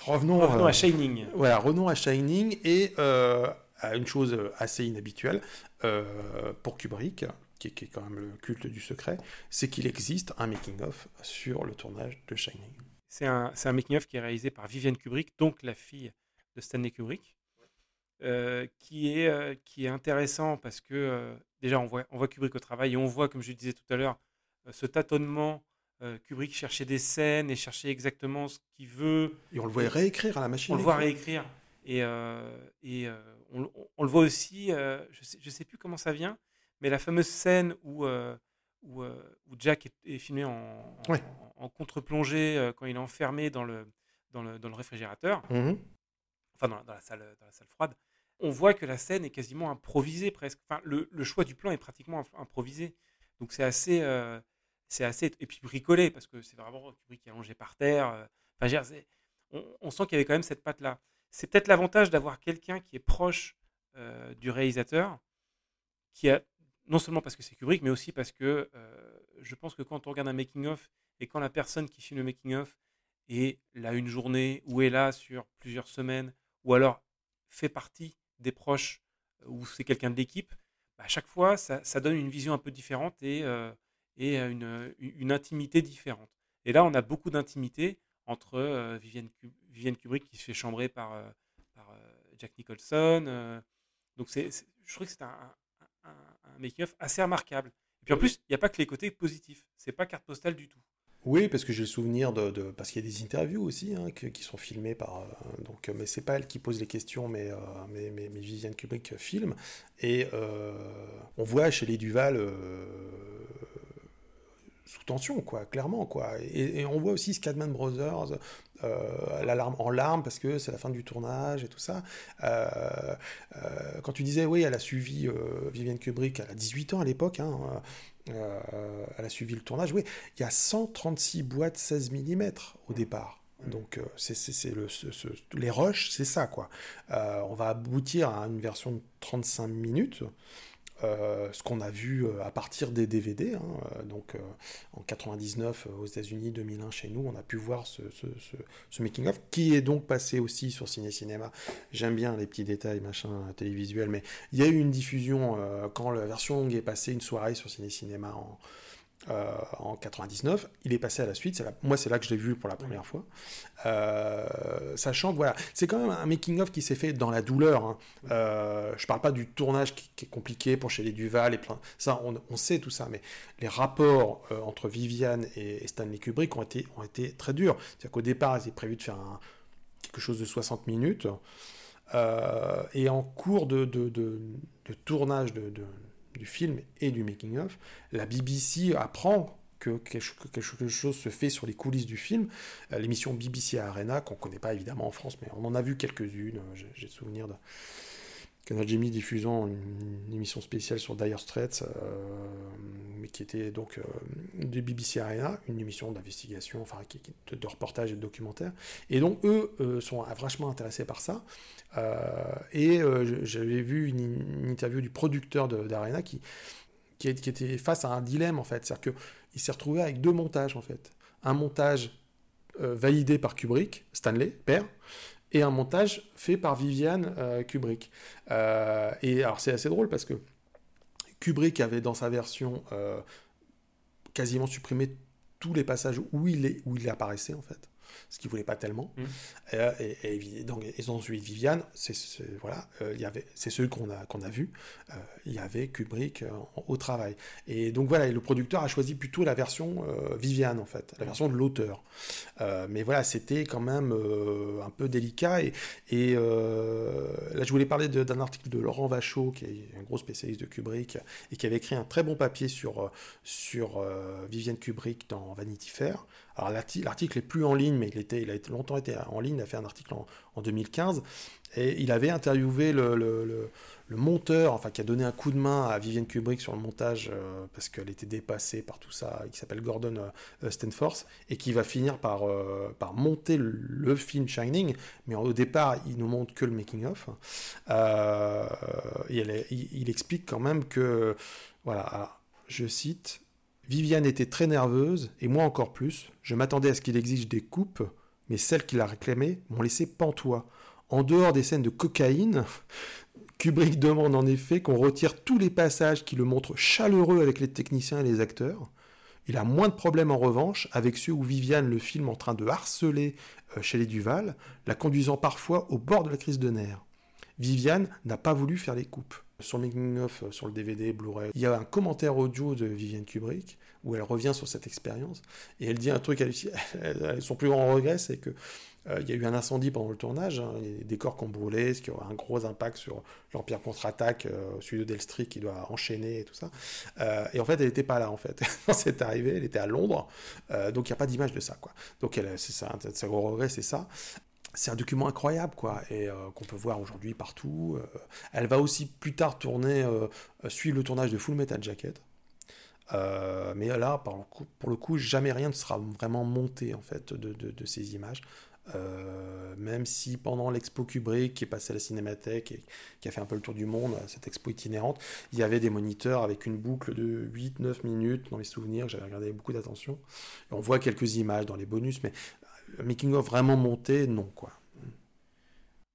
revenons, Revenons euh, à Shining. Voilà, revenons à Shining et euh, à une chose assez inhabituelle euh, pour Kubrick, qui est, qui est quand même le culte du secret, c'est qu'il existe un making-of sur le tournage de Shining. C'est un, making-of qui est réalisé par Vivienne Kubrick, donc la fille de Stanley Kubrick, euh, qui, est, euh, qui est intéressant parce que euh, déjà on voit, on voit Kubrick au travail et on voit, comme je le disais tout à l'heure, ce tâtonnement. Kubrick cherchait des scènes et cherchait exactement ce qu'il veut. Et on le voit réécrire à la machine. On le voit écrire. réécrire. Et, et on, on- on le voit aussi, je sais, je sais plus comment ça vient, mais la fameuse scène où, euh, où, euh, où Jack est, est filmé en, en, Ouais. en- en contre-plongée euh, quand il est enfermé dans le, dans le, dans le réfrigérateur, Mhm. enfin dans, dans la salle, dans la salle froide. On voit que la scène est quasiment improvisée presque. Enfin, le, le choix du plan est pratiquement imp- improvisé. Donc c'est assez, euh, c'est assez. Et puis bricolé, parce que c'est vraiment Kubrick qui est allongé par terre. Enfin, on, on, sent qu'il y avait quand même cette patte-là. C'est peut-être l'avantage d'avoir quelqu'un qui est proche du réalisateur, qui a non seulement parce que c'est Kubrick, mais aussi parce que je pense que quand on regarde un making-of et quand la personne qui filme le making-of est là une journée ou est là sur plusieurs semaines ou alors fait partie des proches ou c'est quelqu'un de l'équipe, bah, à chaque fois, ça, donne une vision un peu différente et, et une, intimité différente. Et là, on a beaucoup d'intimité entre Vivienne, Vivienne, Kubrick qui se fait chambrer par, par Jack Nicholson. donc, je trouve que c'est un, un, making-of assez remarquable. Et puis en plus, il n'y a pas que les côtés positifs. C'est pas carte postale du tout. Oui, parce que j'ai le souvenir de, parce qu'il y a des interviews aussi hein, qui sont filmées par euh, donc mais c'est pas elle qui pose les questions mais euh, mais, mais, Viviane Kubrick filme et euh, on voit chez les Duval sous tension, quoi, clairement, quoi. Et, on voit aussi Scadman Brothers, euh, l'alarme en larmes parce que c'est la fin du tournage et tout ça. Euh, euh, quand tu disais, oui, elle a suivi Vivienne Kubrick, elle a 18 ans à l'époque, hein, elle a suivi le tournage, oui, il y a 136 boîtes 16 mm au départ. Donc c'est le, les rushs, c'est ça quoi. on va aboutir à une version de 35 minutes. Euh, ce qu'on a vu euh, à partir des DVD. Hein, euh, donc en 99 aux États-Unis, 2001 chez nous, on a pu voir ce, making-of qui est donc passé aussi sur Ciné Cinéma. J'aime bien les petits détails, machin, télévisuel, mais il y a eu une diffusion quand la version longue est passée une soirée sur Ciné Cinéma en, euh, en 99. Il est passé à la suite. moi, c'est là que je l'ai vu pour la première fois. Euh, sachant que voilà, c'est quand même un making-of qui s'est fait dans la douleur. Hein. Euh, je parle pas du tournage qui, est compliqué pour chez les Duval et plein. Ça, on, sait tout ça, mais les rapports euh, entre Viviane et, Stanley Kubrick ont été, ont été très durs. C'est-à-dire qu'au départ, ils étaient prévu de faire quelque chose de 60 minutes. et en cours de, de, de, de tournage de, du film et du making-of, la BBC apprend que quelque chose se fait sur les coulisses du film. Euh, l'émission BBC Arena, qu'on ne connaît pas évidemment en France, mais on en a vu quelques-unes. J'ai le souvenir de Canal Jimmy diffusant une, émission spéciale sur Dire Straits, euh, mais qui était donc euh, de BBC Arena, une émission d'investigation, enfin de, reportage et de documentaire. Et donc eux euh, sont vachement intéressés par ça. Et j'avais vu une, interview du producteur d'Arena qui, qui, était face à un dilemme en fait, c'est-à-dire qu'il s'est retrouvé avec deux montages en fait, un montage validé par Kubrick, Stanley, père, et un montage fait par Viviane euh, Kubrick. Euh, et alors c'est assez drôle parce que Kubrick avait dans sa version euh, quasiment supprimé tous les passages où il, est, où il apparaissait en fait ce qu'il voulait pas tellement. Mmh. Euh, et, et, donc, et ensuite Viviane, c'est voilà, euh, il y avait, c'est celui qu'on a qu'on a vu. Euh, il y avait Kubrick au travail. Et donc voilà, le producteur a choisi plutôt la version Viviane en fait, la version de l'auteur. mais voilà, c'était quand même un peu délicat. Et, et là, je voulais parler d'un article de Laurent Vachaud, qui est un gros spécialiste de Kubrick et qui avait écrit un très bon papier sur sur Viviane Kubrick dans Vanity Fair. Alors l'article est plus en ligne, mais il, il a été, longtemps été en ligne, il a fait un article en, 2015, et il avait interviewé le, monteur, enfin qui a donné un coup de main à Vivienne Kubrick sur le montage, euh, parce qu'elle était dépassée par tout ça, qui s'appelle Gordon euh, Stanforth, et qui va finir par, euh, monter le, film Shining, mais au départ, il nous montre que le making-of. et il, explique quand même que, voilà, je cite, Viviane était très nerveuse, et moi encore plus. Je m'attendais à ce qu'il exige des coupes, mais celles qu'il a réclamées m'ont laissé pantois. En dehors des scènes de cocaïne, Kubrick demande en effet qu'on retire tous les passages qui le montrent chaleureux avec les techniciens et les acteurs. Il a moins de problèmes en revanche avec ceux où Viviane le filme en train de harceler euh, chez les Duval, la conduisant parfois au bord de la crise de nerfs. Viviane n'a pas voulu faire les coupes sur le making of, euh, sur le DVD, Blu-ray, il y a un commentaire audio de Vivienne Kubrick où elle revient sur cette expérience et elle dit un truc à Son plus grand regret, c'est que euh, il y a eu un incendie pendant le tournage, hein, les décors qui ont brûlé, ce qui aura un gros impact sur l'Empire contre-attaque euh, au sud d'Elstree qui doit enchaîner et tout ça. et en fait, elle n'était pas là en fait. C'est arrivé, elle était à Londres, donc il n'y a pas d'image de ça quoi. Donc c'est ça, un gros regret, c'est ça c'est un document incroyable, quoi, et euh, qu'on peut voir aujourd'hui partout. Euh. elle va aussi plus tard tourner, euh, suivre le tournage de Full Metal Jacket. Euh, mais là, pour le, coup, jamais rien ne sera vraiment monté en fait de, ces images. Euh, même si pendant l'expo Kubrick, qui est passé à la Cinémathèque et qui a fait un peu le tour du monde, cette expo itinérante, il y avait des moniteurs avec une boucle de 8-9 minutes dans mes souvenirs, j'avais regardé avec beaucoup d'attention. On voit quelques images dans les bonus, mais making of vraiment monté, non quoi.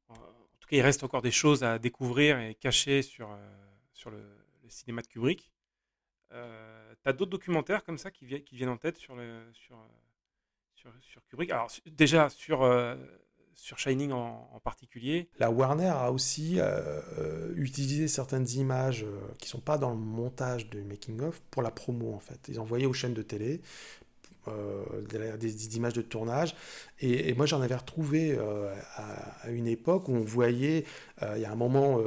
En tout cas, il reste encore des choses à découvrir et cacher sur, euh, sur le, cinéma de Kubrick. Euh, tu as d'autres documentaires comme ça qui, qui viennent en tête sur, le, sur, sur, sur Kubrick? Alors, déjà, sur, euh, sur Shining en, particulier. La Warner a aussi euh, utilisé certaines images qui sont pas dans le montage de making-of pour la promo, en fait. Ils envoyaient aux chaînes de télé des, images de tournage. Et, moi, j'en avais retrouvé à, une époque où on voyait, il y a un moment,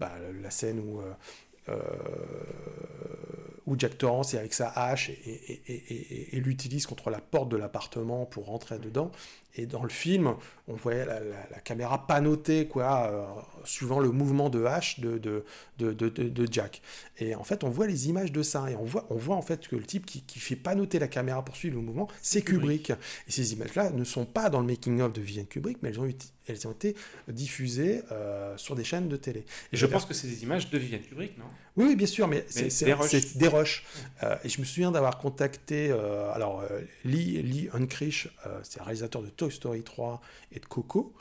bah, la scène où euh, où Jack Torrance est avec sa hache et, l'utilise contre la porte de l'appartement pour rentrer dedans. Et dans le film, on voyait la, caméra panoter, quoi, euh, suivant le mouvement de hache de, de, de, de, Jack. Et en fait, on voit les images de ça. Et on voit, on voit en fait que le type qui, qui fait panoter la caméra pour suivre le mouvement, c'est Kubrick. Et ces images-là ne sont pas dans le making-of de Vivian Kubrick, mais elles ont, elles ont été diffusées euh, sur des chaînes de télé. Et je pense que c'est des images de Vivian Kubrick, non? Oui, bien sûr, mais, c'est des rushs. Euh, et je me souviens d'avoir contacté alors Lee, Lee Unkrich, c'est un réalisateur de Toy Story 3 et de Coco,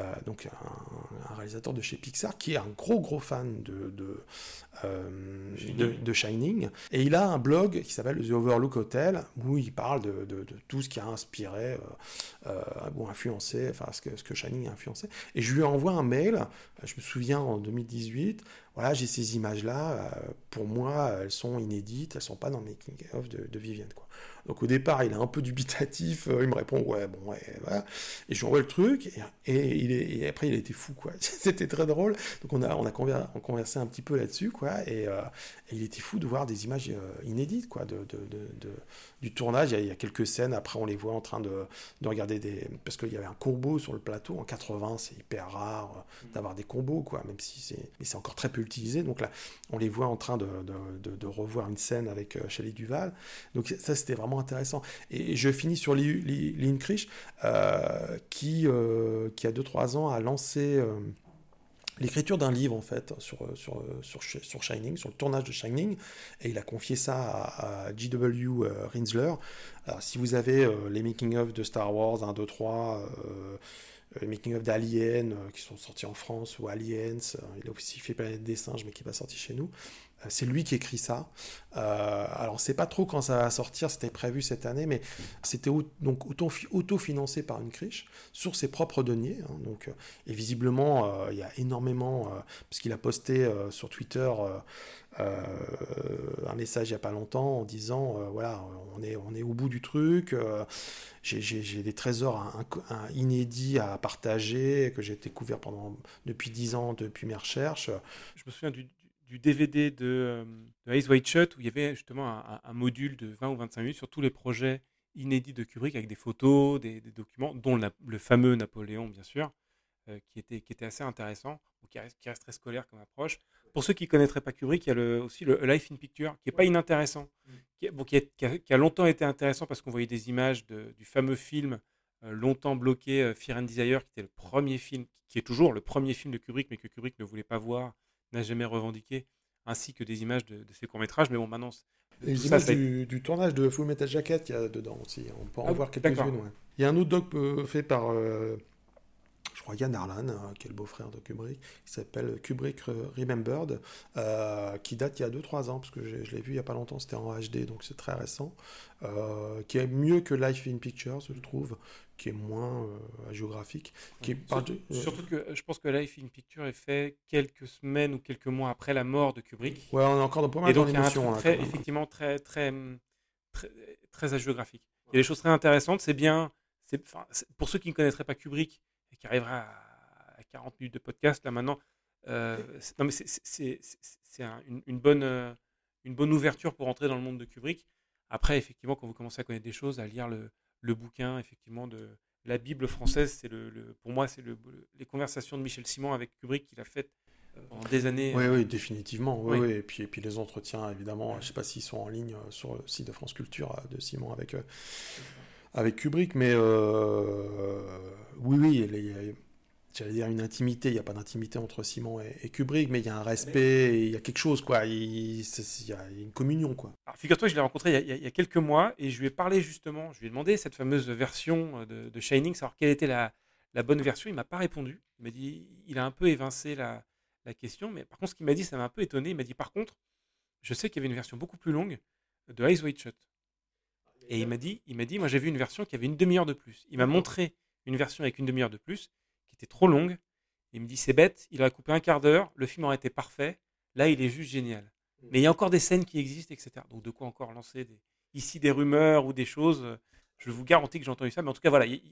euh, donc un, réalisateur de chez Pixar qui est un gros gros fan de, de, euh, de, Shining. Et il a un blog qui s'appelle The Overlook Hotel où il parle de, de tout ce qui a inspiré euh, ou influencé, enfin ce que, ce que Shining a influencé. Et je lui envoie un mail, je me souviens en 2018, voilà, j'ai ces images-là, pour moi, elles sont inédites, elles sont pas dans le making-of de, de Vivienne. Quoi. Donc au départ, il est un peu dubitatif, euh, il me répond ouais, bon, ouais, voilà. Et je lui envoie le truc, et, après il été fou, quoi. C'était très drôle. Donc on a, on a conversé un petit peu là-dessus, quoi, et, euh, il était fou de voir des images euh, inédites, quoi, de, du tournage. Il y, a, quelques scènes, après on les voit en train de, regarder des. Parce qu'il y avait un combo sur le plateau, en 80, c'est hyper rare d'avoir des combos, quoi, même si c'est. Mais c'est encore très peu utilisé. Donc là, on les voit en train de, revoir une scène avec Shelley Duval. Donc ça, c'était vraiment intéressant. Et je finis sur Lynn euh, qui, euh, qui, a 2-3 ans, a lancé euh, l'écriture d'un livre, en fait, sur, sur, sur, Shining, sur le tournage de Shining, et il a confié ça à, G.W. Rinsler. Alors, si vous avez les making-of de Star Wars 1, 2, 3, les making-of d'Alien qui sont sortis en France, ou Aliens, il a aussi fait Planète des singes, mais qui n'est pas sorti chez nous. Euh, c'est lui qui écrit ça. Euh, alors, on ne sait pas trop quand ça va sortir, c'était prévu cette année, mais c'était donc auto-financé par une criche sur ses propres deniers. Hein, donc, euh, et visiblement, il y a énormément, puisqu'il a posté sur Twitter un message il n'y a pas longtemps en disant voilà, on est, on est au bout du truc, j'ai des trésors inédits à partager, que j'ai découvert pendant, depuis 10 ans, depuis mes recherches. Je me souviens du, du DVD de, de Ice White Shut où il y avait justement un, module de 20 ou 25 minutes sur tous les projets inédits de Kubrick avec des photos, des, documents, dont le fameux Napoléon, bien sûr, euh, qui, était, qui était assez intéressant, qui reste, qui reste, très scolaire comme approche. Pour ceux qui ne connaîtraient pas Kubrick, il y a le, aussi le Life in Picture, qui n'est pas inintéressant, mm. qui, bon, qui, a, longtemps été intéressant parce qu'on voyait des images de, du fameux film euh, longtemps bloqué euh, Fear and Desire, qui était le premier film, qui est toujours le premier film de Kubrick, mais que Kubrick ne voulait pas voir n'a jamais revendiqué, ainsi que des images de, ses courts-métrages. Mais bon, maintenant. Les images du, tournage de Full Metal Jacket qu'il y a dedans aussi. On peut en ah voir quelques-unes. Il y a un autre doc euh, fait par. Euh, je crois Yann Arlan, hein, qui est le beau-frère de Kubrick, qui s'appelle Kubrick Remembered, euh, qui date il y a 2-3 ans, parce que je, l'ai vu il n'y a pas longtemps, c'était en HD, donc c'est très récent, qui est mieux que Life in Pictures, je trouve, qui est moins euh, géographique. Qui est surtout, euh, surtout, que je pense que Life in Picture est fait quelques semaines ou quelques mois après la mort de Kubrick. Ouais, on est encore dans pas mal d'émotions. Très, effectivement, très, très, très, très géographique. Il y a des choses très intéressantes. C'est bien, c'est, pour ceux qui ne connaîtraient pas Kubrick et qui arrivera à, 40 minutes de podcast là maintenant, euh, non mais c'est, une, une, bonne, une bonne ouverture pour entrer dans le monde de Kubrick. Après, effectivement, quand vous commencez à connaître des choses, à lire le, le bouquin, effectivement, de la Bible française. C'est le, pour moi, c'est le, les conversations de Michel Simon avec Kubrick qu'il a faites pendant des années. Oui, oui, définitivement. Oui, oui. Et, puis, et puis les entretiens, évidemment, je ne sais pas s'ils sont en ligne sur le site de France Culture de Simon avec, avec Kubrick, mais oui, oui, il y a j'allais dire une intimité, il n'y a pas d'intimité entre Simon et, Kubrick, mais il y a un respect, il y a quelque chose, quoi. Il, y a une communion, quoi. figure-toi que je l'ai rencontré il y, a, quelques mois et je lui ai parlé justement, je lui ai demandé cette fameuse version de, Shining, savoir quelle était la, bonne version. Il m'a pas répondu. Il m'a dit, il a un peu évincé la, question, mais par contre, ce qu'il m'a dit, ça m'a un peu étonné. Il m'a dit, par contre, je sais qu'il y avait une version beaucoup plus longue de Eyes Wide Shut. Et il m'a dit, il m'a dit, moi j'ai vu une version qui avait une demi-heure de plus. Il m'a montré une version avec une demi-heure de plus était trop longue. Il me dit c'est bête, il aurait coupé un quart d'heure, le film aurait été parfait. Là, il est juste génial. Mm. Mais il y a encore des scènes qui existent, etc. Donc de quoi encore lancer des... ici des rumeurs ou des choses Je vous garantis que j'ai entendu ça. Mais en tout cas, voilà, il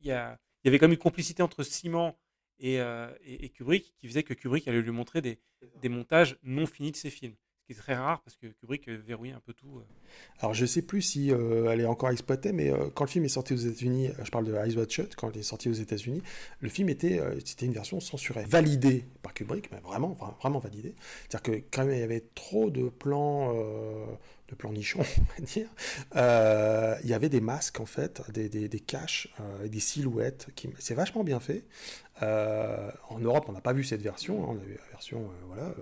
y, a... il y avait quand même une complicité entre Simon et, euh, et, Kubrick qui faisait que Kubrick allait lui montrer des, des montages non finis de ses films c'est très rare parce que Kubrick euh, verrouille un peu tout. Euh. Alors je sais plus si euh, elle est encore exploitée, mais quand le film est sorti aux États-Unis, je parle de Eyes Wide Shut, quand il est sorti aux États-Unis, le film était c'était une version censurée, validée par Kubrick, mais vraiment vraiment validée. C'est-à-dire que quand même il y avait trop de plans de plans nichons, on va dire. il y avait des masques en fait, des, des, des caches, des silhouettes. Qui... C'est vachement bien fait. en Europe, on n'a pas vu cette version. Hein, on a la version voilà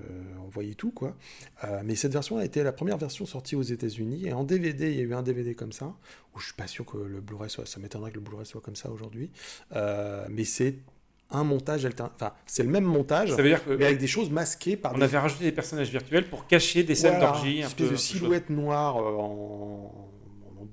euh, on voyait tout quoi. Euh, mais cette version a été la première version sortie aux États-Unis et en DVD, il y a eu un DVD comme ça. Où je suis pas sûr que le Blu-ray soit, ça m'étonnerait que le Blu-ray soit comme ça aujourd'hui. Euh, mais c'est un montage alternatif. Enfin, c'est le même montage, ça veut dire que mais avec des choses masquées par. On avait rajouté des personnages virtuels pour cacher des scènes d'orgie. Une espèce de silhouette noire en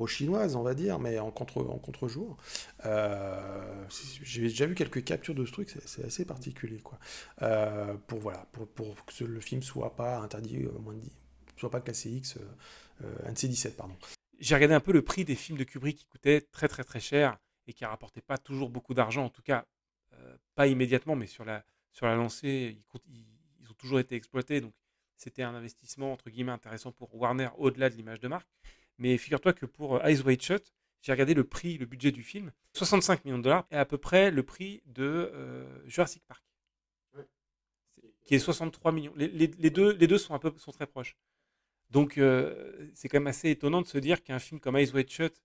chinoise, on va dire, mais en contre en contre-jour. Euh, j'ai déjà vu quelques captures de ce truc, c'est assez particulier, quoi. Euh, pour voilà, pour, pour, que le film soit pas interdit euh, de soit pas classé X, NC17 pardon. J'ai regardé un peu le prix des films de Kubrick qui coûtaient très très très cher et qui rapportaient pas toujours beaucoup d'argent, en tout cas pas immédiatement, mais sur la sur la lancée, ils, ils ont toujours été exploités, donc c'était un investissement entre guillemets intéressant pour Warner au-delà de l'image de marque. Mais figure-toi que pour euh, Eyes Wide Shut, j'ai regardé le prix, le budget du film, 65 millions de dollars, et à peu près le prix de euh, Jurassic Park, qui est 63 millions. Les, deux, les deux sont, un peu, sont très proches. Donc euh, c'est quand même assez étonnant de se dire qu'un film comme Eyes Wide Shut,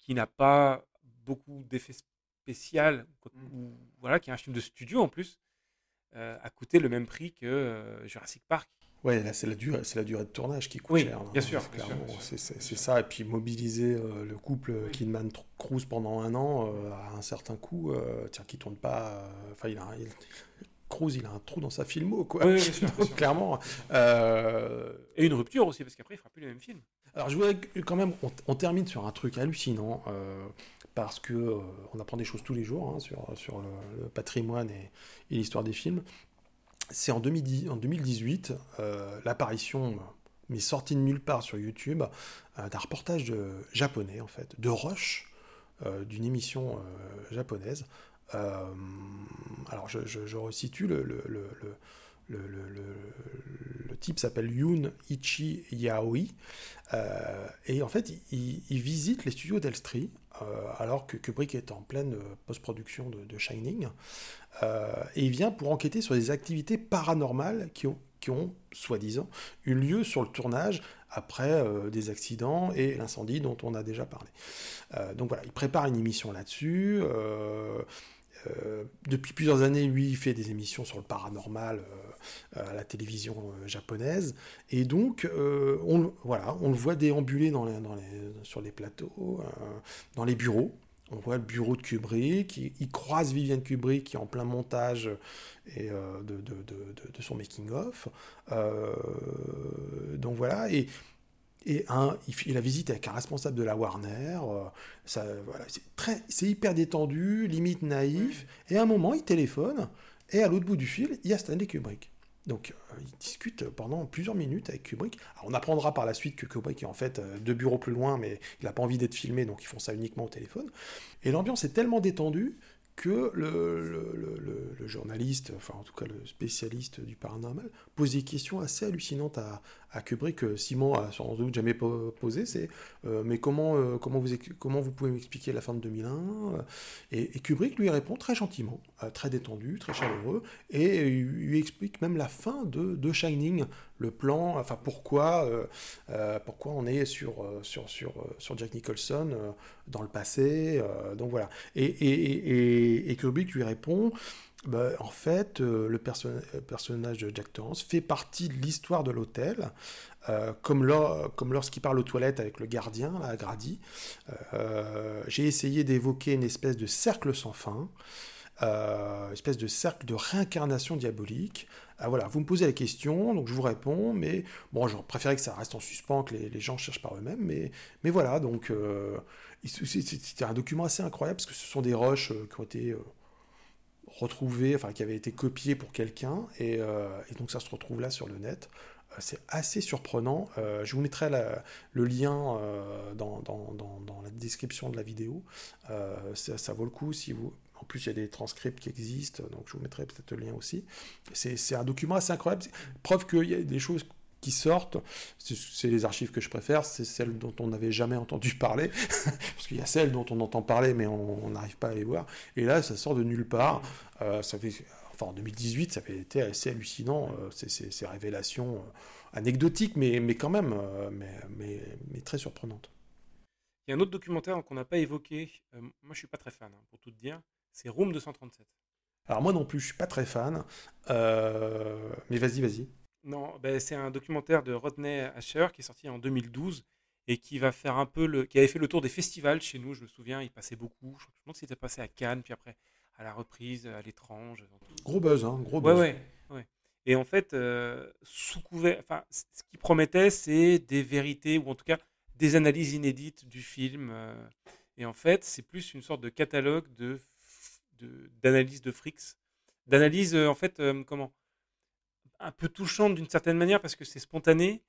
qui n'a pas beaucoup d'effets spéciaux, mm. voilà, qui est un film de studio en plus, a coûté le même prix que Jurassic Park, Ouais, là, c'est la, durée, c'est la durée de tournage qui coûte cher. Hein, bien sûr. C'est, ça. Et puis mobiliser euh, le couple Kidman Cruise pendant un an euh, à un certain coût, euh, tiens, qui tourne pas. Enfin, il a, il, Cruise, il a un trou dans sa filmo, quoi. Oui, bien sûr, clairement. Et une rupture aussi, parce qu'après, il fera plus les mêmes films. Alors, je voudrais quand même, on, termine sur un truc hallucinant, parce que on apprend des choses tous les jours hein, sur, sur le, patrimoine et l'histoire des films c'est en, 2018 euh, l'apparition, mais sortie de nulle part sur YouTube, euh, d'un reportage japonais, en fait, de Roche, euh, d'une émission japonaise. alors, je, je, resitue le, type s'appelle Yoon Ichi Yaoi. et en fait, il, visite les studios d'Elstree alors que Kubrick est en pleine post-production de, Shining. Euh, et il vient pour enquêter sur des activités paranormales qui ont, qui ont soi-disant, eu lieu sur le tournage après euh, des accidents et l'incendie dont on a déjà parlé. Euh, donc voilà, il prépare une émission là-dessus. depuis plusieurs années, lui, il fait des émissions sur le paranormal à la télévision japonaise. Et donc, on, voilà, on le voit déambuler sur les plateaux, dans les bureaux. On voit le bureau de Kubrick, il, croise Viviane Kubrick qui est en plein montage et, euh, de, son making-of. Euh, donc voilà, et, et un, il, a visité avec un responsable de la Warner. Euh, voilà, c'est hyper détendu, limite naïf. Et à un moment, il téléphone, et à l'autre bout du fil, il y a Stanley Kubrick. Donc, euh, il discute pendant plusieurs minutes avec Kubrick. on apprendra par la suite que Kubrick est en fait euh, deux bureaux plus loin, mais il n'a pas envie d'être filmé, donc ils font ça uniquement au téléphone. Et l'ambiance est tellement détendue que le, journaliste, enfin en tout cas le spécialiste du paranormal, pose des questions assez hallucinantes à, à Kubrick Simon a sans doute jamais posé, c'est euh, mais comment, euh, comment, vous, comment vous pouvez m'expliquer la fin de 2001 et, Kubrick lui répond très gentiment, euh, très détendu, très chaleureux, et lui explique même la fin de, de Shining, le plan, enfin pourquoi, pourquoi on est sur, sur, sur, sur Jack Nicholson dans le passé, donc voilà. Et, et, et Kubrick lui répond bah, en fait, euh, le personnage de Jack Torrance fait partie de l'histoire de l'hôtel, euh, comme, lorsqu'il parle aux toilettes avec le gardien, là, Grady. Euh, j'ai essayé d'évoquer une espèce de cercle sans fin, une espèce de cercle de réincarnation diabolique. Ah, voilà, vous me posez la question, donc je vous réponds, mais bon, j'aurais préféré que ça reste en suspens, que les, gens cherchent par eux-mêmes, mais, mais voilà, donc c'était un document assez incroyable parce que ce sont des roches qui ont été retrouvé, enfin qui avait été copié pour quelqu'un, et, euh, donc ça se retrouve là sur le net. Euh, c'est assez surprenant. Euh, je vous mettrai le lien dans, la description de la vidéo. Ça, vaut le coup si vous. En plus, il y a des transcripts qui existent, donc je vous mettrai peut-être le lien aussi. C'est un document assez incroyable. Preuve qu'il y a des choses qui sortent, c'est les archives que je préfère, c'est celles dont on n'avait jamais entendu parler, parce qu'il y a celles dont on entend parler mais on n'arrive pas à les voir, et là ça sort de nulle part, euh, ça fait, enfin en 2018 ça avait été assez hallucinant, euh, ces, révélations euh, anecdotiques mais, mais quand même, mais, mais, mais, très surprenantes. Il y a un autre documentaire qu'on n'a pas évoqué, moi je suis pas très fan hein, pour tout te dire, c'est Room 237. Alors moi non plus je suis pas très fan, mais vas-y vas-y. Non, ben, c'est un documentaire de Rodney Asher qui est sorti en 2012 et qui va faire un peu le, qui avait fait le tour des festivals chez nous. Je me souviens, il passait beaucoup. Je pense qu'il était passé à Cannes, puis après à la reprise, à l'étrange. Gros buzz, hein, gros buzz. Ouais, ouais, Et en fait, euh, sous couvert, enfin, ce qui promettait, c'est des vérités ou en tout cas des analyses inédites du film. Euh. et en fait, c'est plus une sorte de catalogue de d'analyse de, de frics, d'analyse en fait euh, comment un peu touchante d'une certaine manière parce que c'est spontané,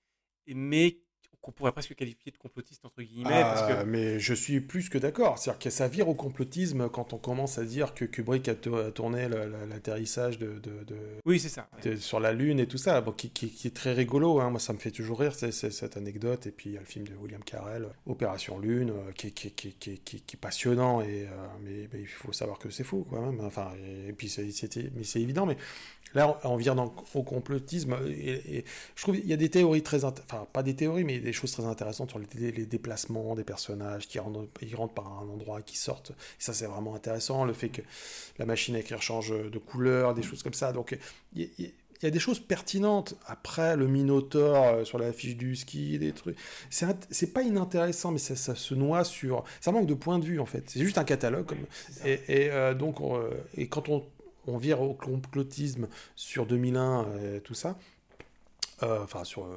mais qu'on pourrait presque qualifier de complotiste entre guillemets. parce que... Ah, mais je suis plus que d'accord. C'est-à-dire que ça vire au complotisme quand on commence à dire que Kubrick a, tourné l'atterrissage de, de, oui, c'est ça, sur la Lune et tout ça, bon, qui, qui, est très rigolo. Hein. Moi, ça me fait toujours rire cette anecdote. Et puis il y a le film de William Carell, Opération Lune, euh, qui, qui, est passionnant. Et, euh, mais, il faut savoir que c'est faux, quand même. Enfin, et, puis c'est évident, mais Là, on vient dans, au complotisme. Et, je trouve qu'il y a des théories très. Enfin, pas des théories, mais des choses très intéressantes sur les, déplacements des personnages qui rentrent, ils rentrent par un endroit, qui sortent. Et ça, c'est vraiment intéressant. Le fait que la machine à écrire change de couleur, des choses comme ça. Donc, il y, a des choses pertinentes. Après, le Minotaur euh, sur la fiche du ski, des trucs. C'est pas inintéressant, mais ça, se noie sur. Ça manque de point de vue, en fait. C'est juste un catalogue. Comme... Et, euh, donc, et quand on on vire au complotisme sur 2001, et euh, tout ça. Euh, enfin, sur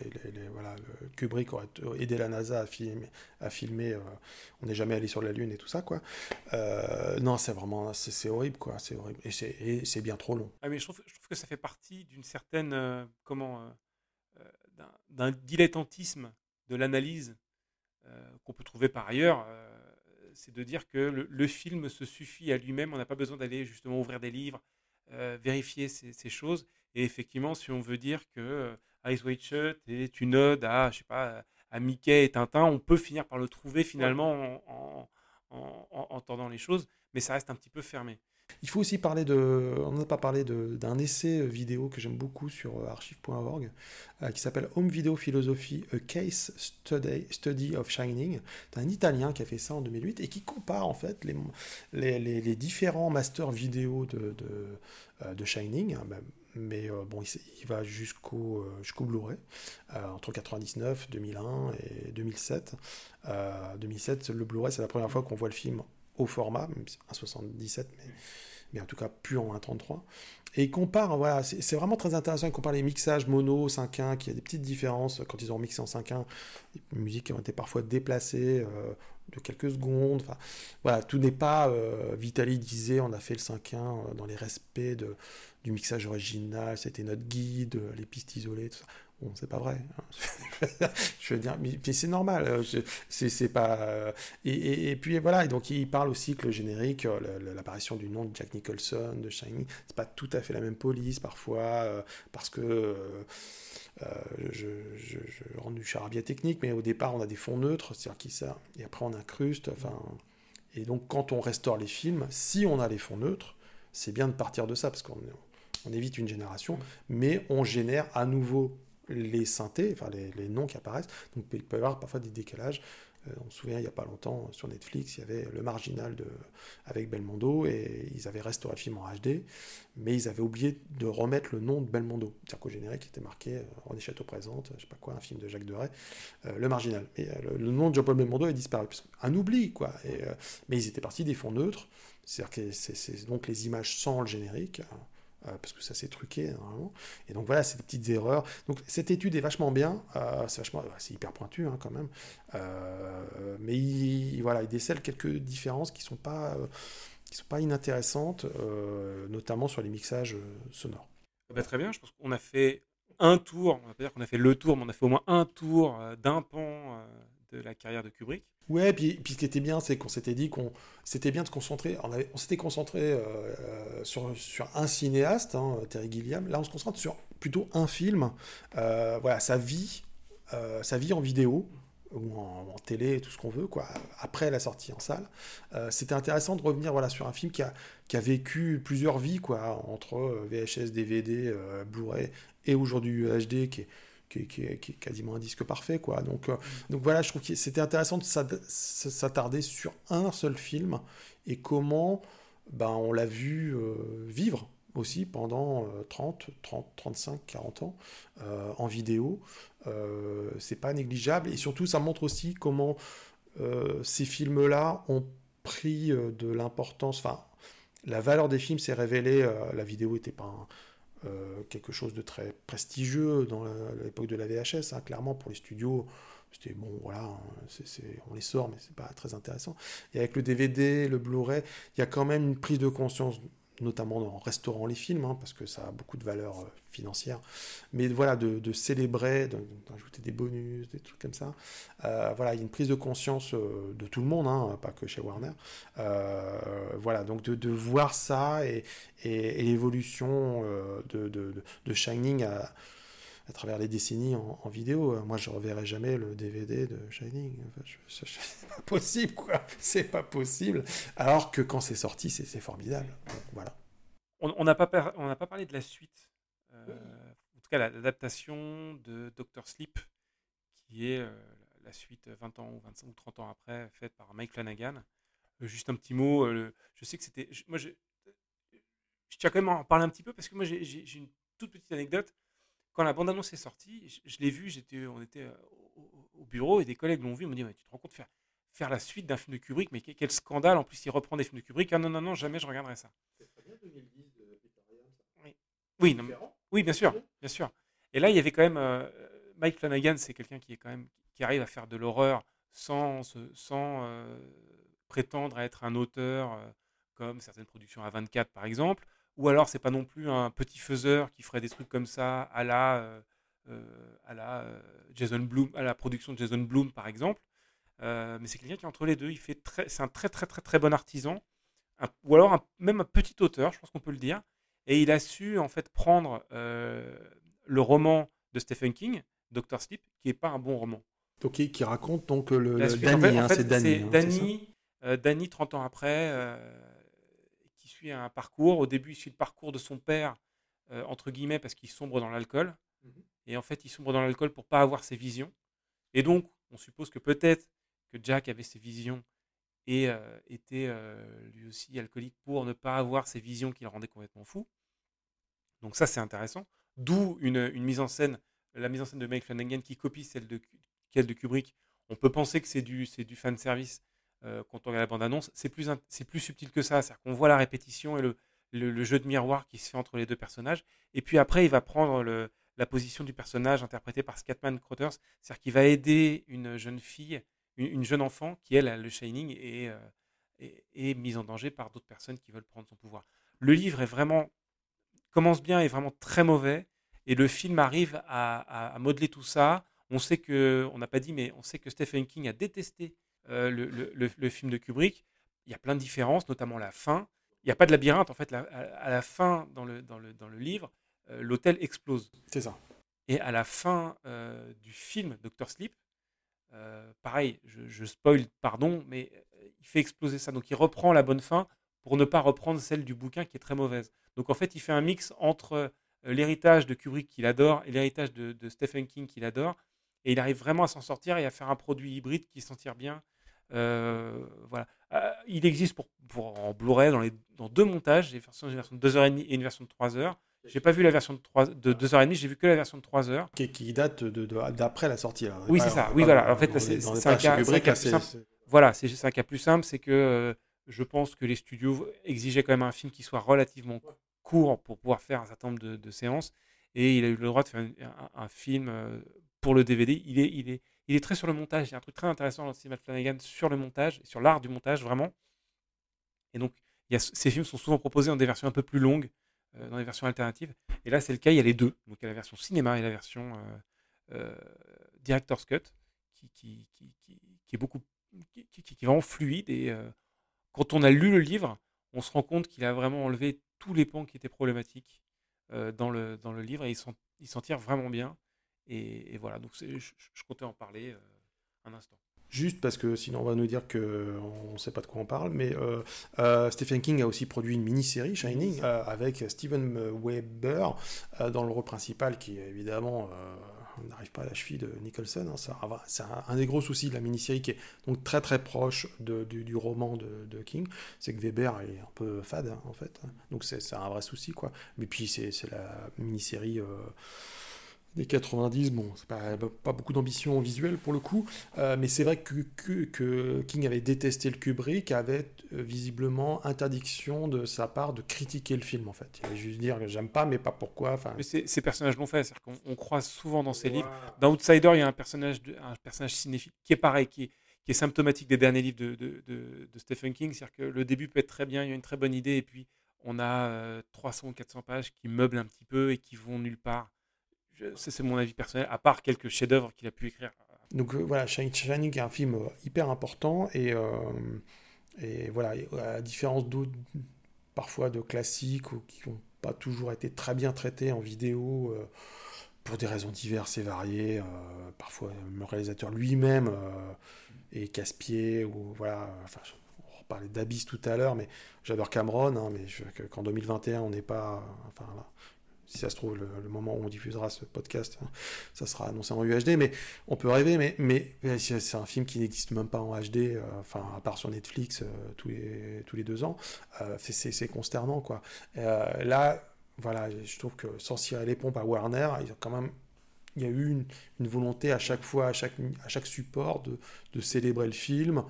euh, les, voilà, Kubrick aurait aidé la NASA à filmer, filmer on n'est jamais allé sur la Lune et tout ça, quoi. non, c'est vraiment, c'est horrible, quoi. C'est horrible. Et c'est bien trop long. Ah, mais je trouve, que ça fait partie d'une certaine, comment, d'un dilettantisme de l'analyse qu'on peut trouver par ailleurs c'est de dire que le, film se suffit à lui-même. On n'a pas besoin d'aller justement ouvrir des livres, euh, vérifier ces, choses. Et effectivement, si on veut dire que euh, Ice White Shut est une ode à, je sais pas, à Mickey et Tintin, on peut finir par le trouver finalement en, en, entendant les choses, mais ça reste un petit peu fermé. Il faut aussi parler de. On n'a pas parlé d'un essai vidéo que j'aime beaucoup sur euh, archive.org euh, qui s'appelle Home Video Philosophy, A Case Study, Study of Shining. C'est un Italien qui a fait ça en 2008 et qui compare en fait les, les, différents masters vidéo de, de, euh, de Shining. Mais bon, il, va jusqu'au jusqu'au Blu-ray, entre 99, 2001 et 2007. 2007, le Blu-ray, c'est la première fois qu'on voit le film au format, même 1,77, mais, mais en tout cas plus en 1,33. Et il compare, voilà, c'est vraiment très intéressant, il compare les mixages mono, 5.1, qui a des petites différences quand ils ont mixé en 5.1, les musiques qui ont été parfois déplacées euh, de quelques secondes, voilà, tout n'est pas euh, vitalisé, on a fait le 5.1 euh, dans les respects de, du mixage original, c'était notre guide, les pistes isolées, tout ça Bon, c'est pas vrai. hein. je veux dire, mais, c'est normal. euh, C'est c'est pas. euh, Et, et- puis voilà. Et donc il parle aussi que le générique, euh, l'apparition du nom de Jack Nicholson, de Shining, c'est pas tout à fait la même police parfois, euh, parce que. euh, euh, je, je, rentre du charabia technique, mais au départ on a des fonds neutres, c'est-à-dire qui ça, et après on incruste. Enfin, et donc quand on restaure les films, si on a les fonds neutres, c'est bien de partir de ça parce qu'on on évite une génération, mais on génère à nouveau les synthés, enfin les, les noms qui apparaissent. Donc il peut y avoir parfois des décalages. Euh, on se souvient, il n'y a pas longtemps, sur Netflix, il y avait Le Marginal de, avec Belmondo, et ils avaient restauré le film en HD, mais ils avaient oublié de remettre le nom de Belmondo. C'est-à-dire qu'au générique, il était marqué euh, René Château présente, je sais pas quoi, un film de Jacques Deray, euh, Le Marginal. Et euh, le, le nom de Jean-Paul Belmondo est disparu. Un oubli, quoi. Et, euh, mais ils étaient partis des fonds neutres, c'est-à-dire que c'est c'est donc les images sans le générique, euh, parce que ça s'est truqué normalement. Et donc voilà, c'est des petites erreurs. Donc cette étude est vachement bien, euh, c'est vachement, c'est hyper pointu hein, quand même, Euh, mais il, voilà, il décèle quelques différences qui sont pas, qui sont pas inintéressantes, notamment sur les mixages sonores. Eh ben, très bien, je pense qu'on a fait un tour, on va pas dire qu'on a fait le tour, mais on a fait au moins un tour d'un pan la carrière de Kubrick. Ouais, puis, ce qui était bien, c'est qu'on s'était dit qu'on c'était bien de concentrer. On, s'était concentré euh, euh, sur, un cinéaste, hein, Terry Gilliam. Là, on se concentre sur plutôt un film. Euh, voilà, sa vie, sa vie en vidéo ou en, en télé, tout ce qu'on veut. Après la sortie en salle, c'était intéressant de revenir sur un film qui a, vécu plusieurs vies, quoi, entre VHS, DVD, Blu-ray et aujourd'hui UHD, qui est qui est, quasiment un disque parfait, quoi. Donc, euh, donc voilà, je trouve que c'était intéressant de s'attarder sur un seul film et comment ben, on l'a vu euh, vivre aussi pendant euh, 30, 30, 35, 40 ans euh, en vidéo. C'est pas négligeable et surtout ça montre aussi comment ces films-là ont pris de l'importance. Enfin, la valeur des films s'est révélée. la vidéo n'était pas un- euh, quelque chose de très prestigieux dans l'époque de la VHS. hein. Clairement, pour les studios, c'était bon, voilà, hein, on les sort, mais c'est pas très intéressant. Et avec le DVD, le Blu-ray, il y a quand même une prise de conscience, notamment en restaurant les films, hein, parce que ça a beaucoup de valeur euh, financière. Mais voilà, de, célébrer, d'ajouter des bonus, des trucs comme ça. Euh, voilà, il y a une prise de conscience euh, de tout le monde, hein, pas que chez Warner. Voilà, donc de, voir ça et, et, l'évolution de Shining à, à travers les décennies en, en vidéo. Euh, Moi, je reverrai jamais le DVD de Shining. Enfin, je- je- je- c'est pas possible, quoi. C'est pas possible. Alors que quand c'est sorti, c'est c'est formidable. Donc, voilà. On on n'a pas, par- on n'a pas parlé de la suite, euh, en tout cas la- l'adaptation de Doctor Sleep, qui est euh, la suite 20 ans ou 25 ou 30 ans après, faite par Mike Flanagan. Euh, juste un petit mot, euh, le- je sais que c'était... je- Moi, je, je tiens quand même à en parler un petit peu parce que moi, j'ai j'ai- j'ai une toute petite anecdote. Quand la bande-annonce est sortie, je, je l'ai vue, j'étais, on était euh, au, au bureau et des collègues l'ont vu, ils m'ont dit, tu te rends compte, faire, faire la suite d'un film de Kubrick, mais quel, quel scandale, en plus il reprend des films de Kubrick, ah non, non, non, jamais je regarderai ça. Oui, non, mais- oui, bien sûr, bien sûr. Et là, il y avait quand même euh, Mike Flanagan, c'est quelqu'un qui est quand même qui arrive à faire de l'horreur sans sans euh, prétendre à être un auteur euh, comme certaines productions à 24 par exemple, ou alors c'est pas non plus un petit faiseur qui ferait des trucs comme ça à la euh, euh, à la euh, Jason Bloom, à la production de Jason Bloom par exemple. Euh, mais c'est quelqu'un qui est entre les deux. Il fait très, c'est un très très très très bon artisan, un- ou alors un- même un petit auteur, je pense qu'on peut le dire. Et il a su en fait prendre euh, le roman de Stephen King, Doctor Sleep, qui est pas un bon roman. Donc, qui, qui raconte donc le, le Danny, en fait- en hein, fait, c'est Danny. c'est hein, Danny, euh, Danny, 30 ans après, suit un parcours. Au début, il suit le parcours de son père, euh, entre guillemets, parce qu'il sombre dans l'alcool. Mhm. Et en fait, il sombre dans l'alcool pour pas avoir ses visions. Et donc, on suppose que peut-être que Jack avait ses visions et euh, était euh, lui aussi alcoolique pour ne pas avoir ces visions qui le rendaient complètement fou. Donc ça, c'est intéressant. D'où une, une mise en scène, la mise en scène de Mike Flanagan qui copie celle de, celle de Kubrick. On peut penser que c'est du, c'est du fan service euh, quand on regarde la bande-annonce. C'est plus, c'est plus subtil que ça. C'est-à-dire qu'on voit la répétition et le, le, jeu de miroir qui se fait entre les deux personnages. Et puis après, il va prendre le, la position du personnage interprété par Scatman Crothers. C'est-à-dire qu'il va aider une jeune fille, une, une jeune enfant qui, elle, a le Shining et euh, est, est mise en danger par d'autres personnes qui veulent prendre son pouvoir. Le livre est vraiment commence bien et vraiment très mauvais Et le film arrive à, à, modeler tout ça. On sait que, on n'a pas dit, mais on sait que Stephen King a détesté le, le, le, film de Kubrick. Il y a plein de différences, notamment la fin. Il n'y a pas de labyrinthe, en fait. à, la fin, dans le, dans le, dans le livre, l'hôtel explose. C'est ça. Et à la fin du film Doctor Sleep, pareil, je, je, spoil, pardon, mais il fait exploser ça. Donc il reprend la bonne fin pour ne pas reprendre celle du bouquin qui est très mauvaise. Donc en fait, il fait un mix entre l'héritage de Kubrick qu'il adore et l'héritage de, Stephen King qu'il adore. Et il arrive vraiment à s'en sortir et à faire un produit hybride qui s'en tire bien. Voilà. il existe pour, pour en Blu-ray dans, les, dans deux montages, une version de 2h30 et une version de 3h. J'ai pas vu la version de, 3, de 2h30, j'ai vu que la version de 3h. Qui, qui date d'après de, la sortie. Oui, c'est ça. Oui, voilà. En fait, c'est un, cas, plus simple. Voilà, c'est un cas plus simple, c'est que euh, je pense que les studios exigeaient quand même un film qui soit relativement court pour pouvoir faire un certain nombre de, séances. Et il a eu le droit de faire un, film euh, pour le DVD. Il est, il, est, il est très sur le montage. Il y a un truc très intéressant dans le cinéma de Flanagan sur le montage, sur l'art du montage, vraiment. Et donc, ces films sont souvent proposés en des versions un peu plus longues. Euh, dans les versions alternatives. Et là, c'est le cas, il y a les deux. Donc, il y a la version cinéma et la version euh, euh, Director's Cut, qui est beaucoup, qui, est vraiment fluide. Et quand on a lu le livre, on se rend compte qu'il a vraiment enlevé tous les pans qui étaient problématiques dans, le, dans le livre et il s'en tire vraiment bien. Et, voilà, donc je, je, comptais en parler un instant juste parce que sinon on va nous dire qu'on ne sait pas de quoi on parle, mais euh, euh, Stephen King a aussi produit une mini-série, Shining, euh, avec Steven Weber dans le rôle principal, qui évidemment n'arrive pas à la cheville de Nicholson. Hein, c'est un, des gros soucis de la mini-série qui est donc très très proche du, roman de, King, c'est que Weber est un peu fade hein, en fait. Donc c'est un vrai souci quoi. Mais puis c'est la mini-série des 90, bon, c'est pas, pas beaucoup d'ambition visuelle pour le coup, euh, mais c'est vrai que, que, King avait détesté le Kubrick, avait euh, visiblement interdiction de sa part de critiquer le film en fait. Il allait juste dire que j'aime pas, mais pas pourquoi. Mais ces personnages l'ont fait, c'est-à-dire qu'on croise souvent dans ses livres. Dans Outsider, il y a un personnage, un personnage cinéphile qui est pareil, qui est, qui est symptomatique des derniers livres de, de, de, Stephen King, c'est-à-dire que le début peut être très bien, il y a une très bonne idée, et puis on a 300 ou 400 pages qui meublent un petit peu et qui vont nulle part c'est mon avis personnel, à part quelques chefs-d'œuvre qu'il a pu écrire. Donc euh, voilà, Shining est un film euh, hyper important et, euh, et voilà, à la différence d'autres, parfois de classiques ou qui n'ont pas toujours été très bien traités en vidéo pour des raisons diverses et variées. parfois, le réalisateur lui-même est casse-pied ou voilà. Enfin, on parlait d'Abyss tout à l'heure, mais j'adore Cameron, hein, mais qu'en 2021 on n'est pas, enfin là, si ça se trouve, le, moment où on diffusera ce podcast, hein, ça sera annoncé en UHD, mais on peut rêver, mais, c'est un film qui n'existe même pas en HD, euh, enfin, à part sur Netflix euh, tous, les, tous les deux ans, euh, c'est consternant, quoi. là, voilà, je trouve que sans cirer les pompes à Warner, ils ont quand même il y a eu une, une, volonté à chaque fois, à chaque, à chaque support, de, de célébrer le film,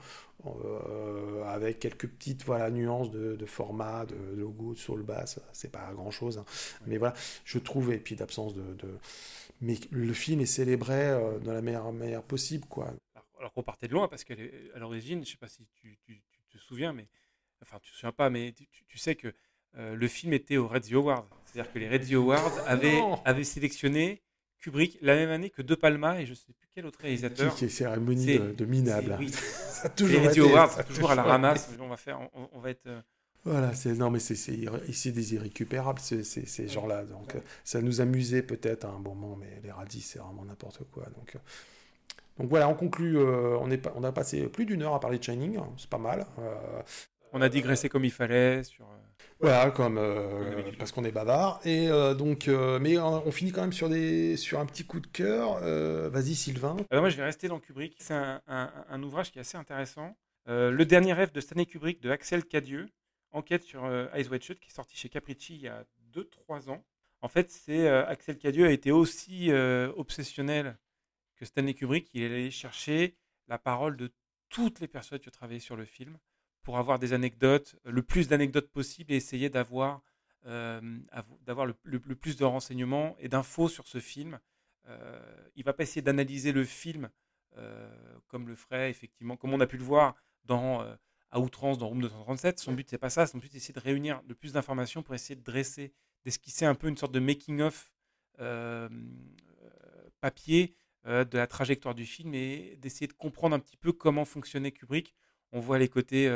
euh, avec quelques petites voilà, nuances de, de format, de, logo sur le bas, c'est pas grand chose. Hein. Mais voilà, je trouve, et puis d'absence de, de, Mais le film est célébré euh, de la meilleure manière possible. Quoi. Alors, qu'on partait de loin, parce qu'à l'origine, je sais pas si tu, tu, te souviens, mais. Enfin, tu te souviens pas, mais tu, tu sais que euh, le film était au Red Awards. C'est-à-dire que les Red Awards avaient, avaient sélectionné Kubrick la même année que De Palma et je sais plus quel autre réalisateur. Qui est cérémonie de, de, minable. Oui. ça a toujours été, ça toujours à la ramasse. On va faire, on, va être. Euh, voilà, c'est non mais c'est c'est des irrécupérables ces, ces, ces gens-là. Donc euh, ça nous amusait peut-être à un moment, mais les radis c'est vraiment n'importe quoi. Donc euh, donc voilà, on conclut. on est on a passé plus d'une heure à parler de Shining, c'est pas mal. On a digressé comme il fallait sur. Voilà, comme euh, parce qu'on est bavard. Et euh, donc, euh, mais on finit quand même sur des sur un petit coup de cœur. Vas-y, Sylvain. Alors moi, je vais rester dans Kubrick. C'est un, ouvrage qui est assez intéressant. le dernier rêve de Stanley Kubrick de Axel Cadieux, enquête sur Ice White Shut, qui est sorti chez Capricci il y a 2-3 ans. En fait, c'est Axel Cadieux a été aussi obsessionnel que Stanley Kubrick. Il est allé chercher la parole de toutes les personnes qui ont travaillé sur le film pour avoir des anecdotes, le plus d'anecdotes possible et essayer d'avoir euh, le, plus de renseignements et d'infos sur ce film. Euh, il va pas essayer d'analyser le film euh, comme le ferait effectivement, comme on a pu le voir dans euh, à outrance dans Room 237. Son but c'est pas ça, son but c'est d'essayer de réunir le plus d'informations pour essayer de dresser, d'esquisser un peu une sorte de making of papier de la trajectoire du film et d'essayer de comprendre un petit peu comment fonctionnait Kubrick. On voit les côtés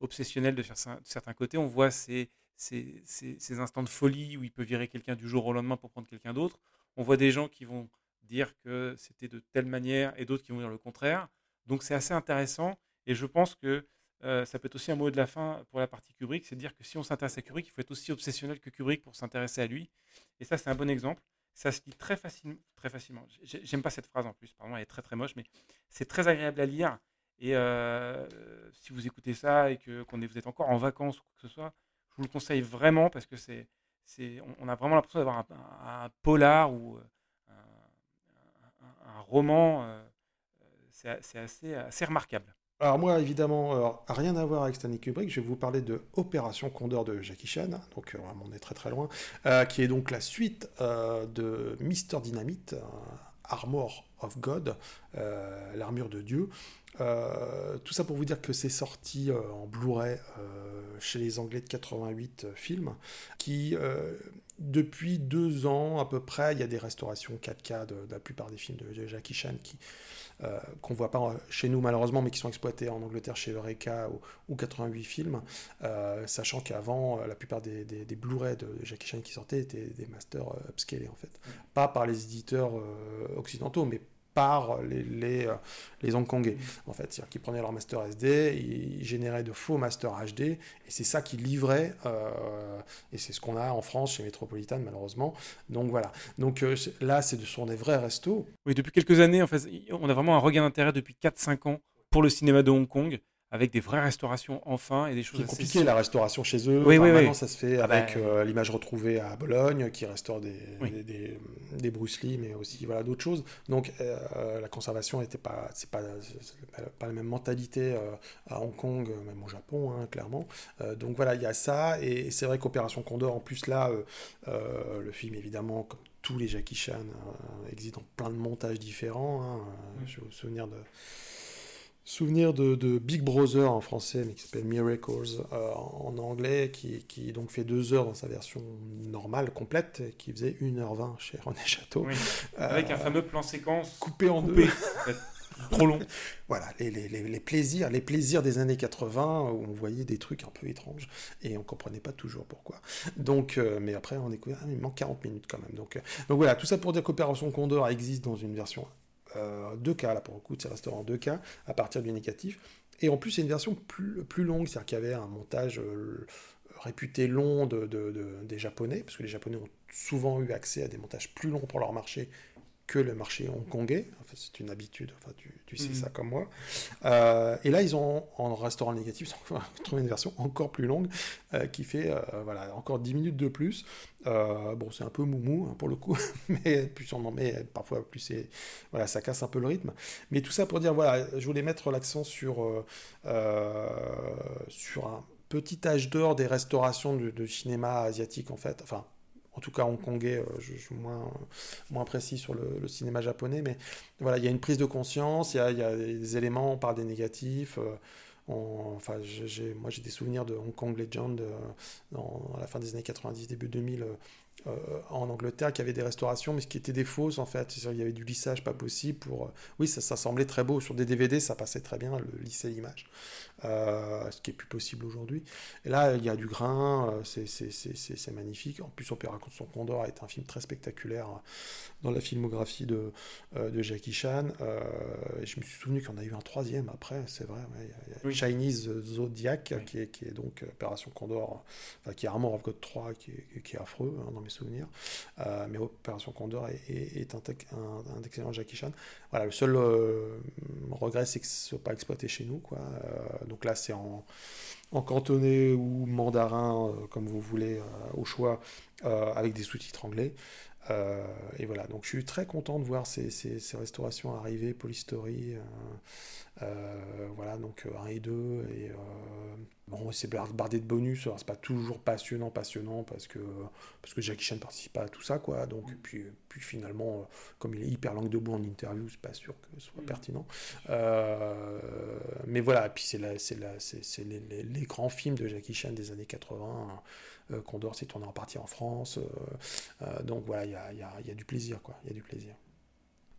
obsessionnels de certains côtés, on voit ces, ces, ces, instants de folie où il peut virer quelqu'un du jour au lendemain pour prendre quelqu'un d'autre. On voit des gens qui vont dire que c'était de telle manière et d'autres qui vont dire le contraire. Donc c'est assez intéressant et je pense que euh, ça peut être aussi un mot de la fin pour la partie Kubrick, c'est de dire que si on s'intéresse à Kubrick, il faut être aussi obsessionnel que Kubrick pour s'intéresser à lui. Et ça, c'est un bon exemple. Ça se lit très, facilement. Très facilement. J'aime pas cette phrase en plus, pardon, elle est très très moche, mais c'est très agréable à lire. Et euh, si vous écoutez ça et que vous êtes encore en vacances ou quoi que ce soit, je vous le conseille vraiment parce que c'est, on, a vraiment l'impression d'avoir un, polar ou euh, un, roman. c'est assez, assez remarquable. Alors moi, évidemment, rien à voir avec Stanley Kubrick, je vais vous parler de Opération Condor de Jackie Chan, donc euh, on est très très loin, euh, qui est donc la suite euh, de Mister Dynamite, Armor of God, l'armure de Dieu. Tout ça pour vous dire que c'est sorti en Blu-ray chez les Anglais de 88 films, qui depuis deux ans à peu près, il y a des restaurations 4K de, de la plupart des films de Jackie Chan qui euh, qu'on voit pas chez nous malheureusement, mais qui sont exploités en Angleterre chez Eureka ou, 88 films, euh, sachant qu'avant, euh, la plupart des, Blu-ray de Jackie Chan qui sortaient étaient des masters upscalés en fait. Pas par les éditeurs occidentaux, mais par euh, les Hongkongais, en fait. C'est-à-dire qu'ils prenaient leur master SD, ils généraient de faux masters HD, et c'est ça qu'ils livraient, euh, et c'est ce qu'on a en France chez Metropolitan, malheureusement. Donc voilà. Donc euh, là, c'est sont des vrais restos. Oui, depuis quelques années, en fait, on a vraiment un regain d'intérêt depuis 4-5 ans pour le cinéma de Hong Kong avec des vraies restaurations enfin et des choses. C'est compliqué la restauration chez eux. Oui, oui, maintenant, ça se fait ah avec bah, euh, l'image retrouvée à Bologne, qui restaure des, des, des, Bruce Lee, mais aussi voilà d'autres choses. Donc euh, la conservation n'était pas, c'est pas, pas la même mentalité euh, à Hong Kong, même au Japon, hein, clairement. donc voilà, il y a ça et c'est vrai qu'Opération Condor, en plus là, le film évidemment comme tous les Jackie Chan existe en plein de montages différents. Hein. Je me souvenir de souvenir de, Big Brother en français, mais qui s'appelle Miracles euh, en anglais, qui, qui, donc fait deux heures dans sa version normale, complète, qui faisait 1h20 chez René Château. Avec un fameux plan séquence coupé en deux. Trop long. voilà, les, les, les, plaisirs, les plaisirs des années 80 où on voyait des trucs un peu étranges et on comprenait pas toujours pourquoi. Donc, euh, mais après on découvert, ah, il manque 40 minutes quand même. Donc, euh, donc voilà, tout ça pour dire qu'Opération Condor existe dans une version euh, deux là pour le coup, c'est resté en deux à partir du négatif. Et en plus, c'est une version plus, plus longue, c'est-à-dire qu'il y avait un montage euh, réputé long de, des Japonais, parce que les Japonais ont souvent eu accès à des montages plus longs pour leur marché que le marché hongkongais. Enfin, c'est une habitude, enfin, tu, tu sais mm. ça comme moi. Euh, et là, ils ont, en restaurant négatif, trouvé une version encore plus longue euh, qui fait euh, voilà, encore 10 minutes de plus. bon, c'est un peu moumou hein, pour le coup, mais plus on en met, parfois plus c'est. Voilà, ça casse un peu le rythme. Mais tout ça pour dire, voilà, je voulais mettre l'accent sur, sur un petit âge d'or des restaurations de, de cinéma asiatique en fait. Enfin, en tout cas hongkongais, euh, je, suis moins, moins précis sur le, cinéma japonais, mais voilà, il y a une prise de conscience, il y a, des éléments, on parle des négatifs. Euh, enfin, moi j'ai des souvenirs de Hong Kong Legend euh, à la fin des années 90, début 2000, euh, en Angleterre qui avait des restaurations, mais ce qui était des fausses en fait. Il y avait du lissage pas possible pour. Euh, oui, ça, ça, semblait très beau. Sur des DVD, ça passait très bien, le lisser l'image. Euh, ce qui est plus possible aujourd'hui. Et là, il y a du grain, c'est magnifique. En plus, Opéra contre son Condor est un film très spectaculaire dans la filmographie de, de Jackie Chan. et je me suis souvenu qu'il y en a eu un troisième après, c'est vrai. il y a Chinese Zodiac, qui, est, qui, est, donc Opération Condor, enfin, qui est Armor of God 3, qui est, qui est affreux hein, dans souvenirs. Euh, mais Opération Condor est, un, un, excellent Jackie Chan. Voilà, le seul euh, regret, c'est que ce soit pas exploité chez nous. Quoi. Euh, donc là, c'est en, en cantonais ou mandarin, comme vous voulez, au choix, avec des sous-titres anglais. Et voilà, donc je suis très content de voir ces, ces, ces restaurations arriver, Polystory, voilà, donc 1 et 2, et Bon, c'est bardé de bonus, c'est pas toujours passionnant, passionnant, parce que, parce que Jackie Chan participe pas à tout ça, quoi. Donc, puis, puis finalement, comme il est hyper langue debout en interview, c'est pas sûr que ce soit mm. pertinent. Euh, mais voilà, puis c'est la, c'est la, c'est, les, les grands films de Jackie Chan des années 80. Euh, Condor s'est tourné en partie en France. donc voilà, il y a, du plaisir, quoi. Il y a du plaisir.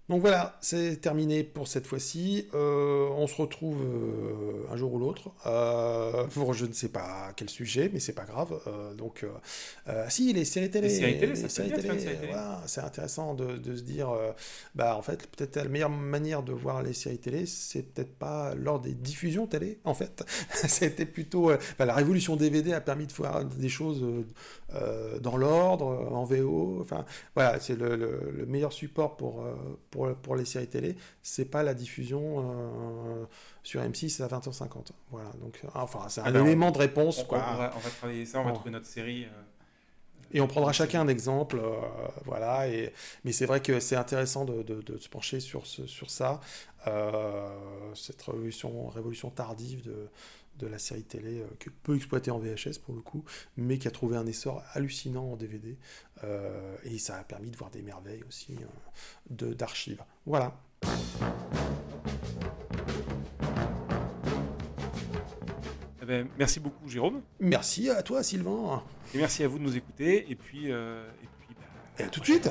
Donc voilà, c'est terminé pour cette fois-ci. Euh, on se retrouve euh, un jour ou l'autre euh, pour je ne sais pas quel sujet, mais c'est pas grave. donc, si les séries télé, les séries télé, c'est intéressant de, se dire, bah en fait, peut-être la meilleure manière de voir les séries télé, c'est peut-être pas lors des diffusions télé. En fait, c'était plutôt la révolution DVD a permis de voir des choses dans l'ordre, en VO. Enfin, voilà, c'est le, le, meilleur support pour, pour pour, les séries télé, c'est pas la diffusion euh, sur M6 à 20h50. Voilà, donc euh, enfin c'est un élément de réponse. On, quoi. On, va, travailler ça, on va trouver notre série. Euh, et on prendra chacun un exemple, voilà. Et, mais c'est vrai que c'est intéressant de, de, se pencher sur, ce, sur ça, cette révolution, révolution tardive de, de la série télé, que peu exploitée en VHS pour le coup, mais qui a trouvé un essor hallucinant en DVD. et ça a permis de voir des merveilles aussi d'archives. Voilà. Eh ben, merci beaucoup Jérôme. Merci à toi Sylvain. Et merci à vous de nous écouter. Et puis, euh, et puis bah, et à tout de suite.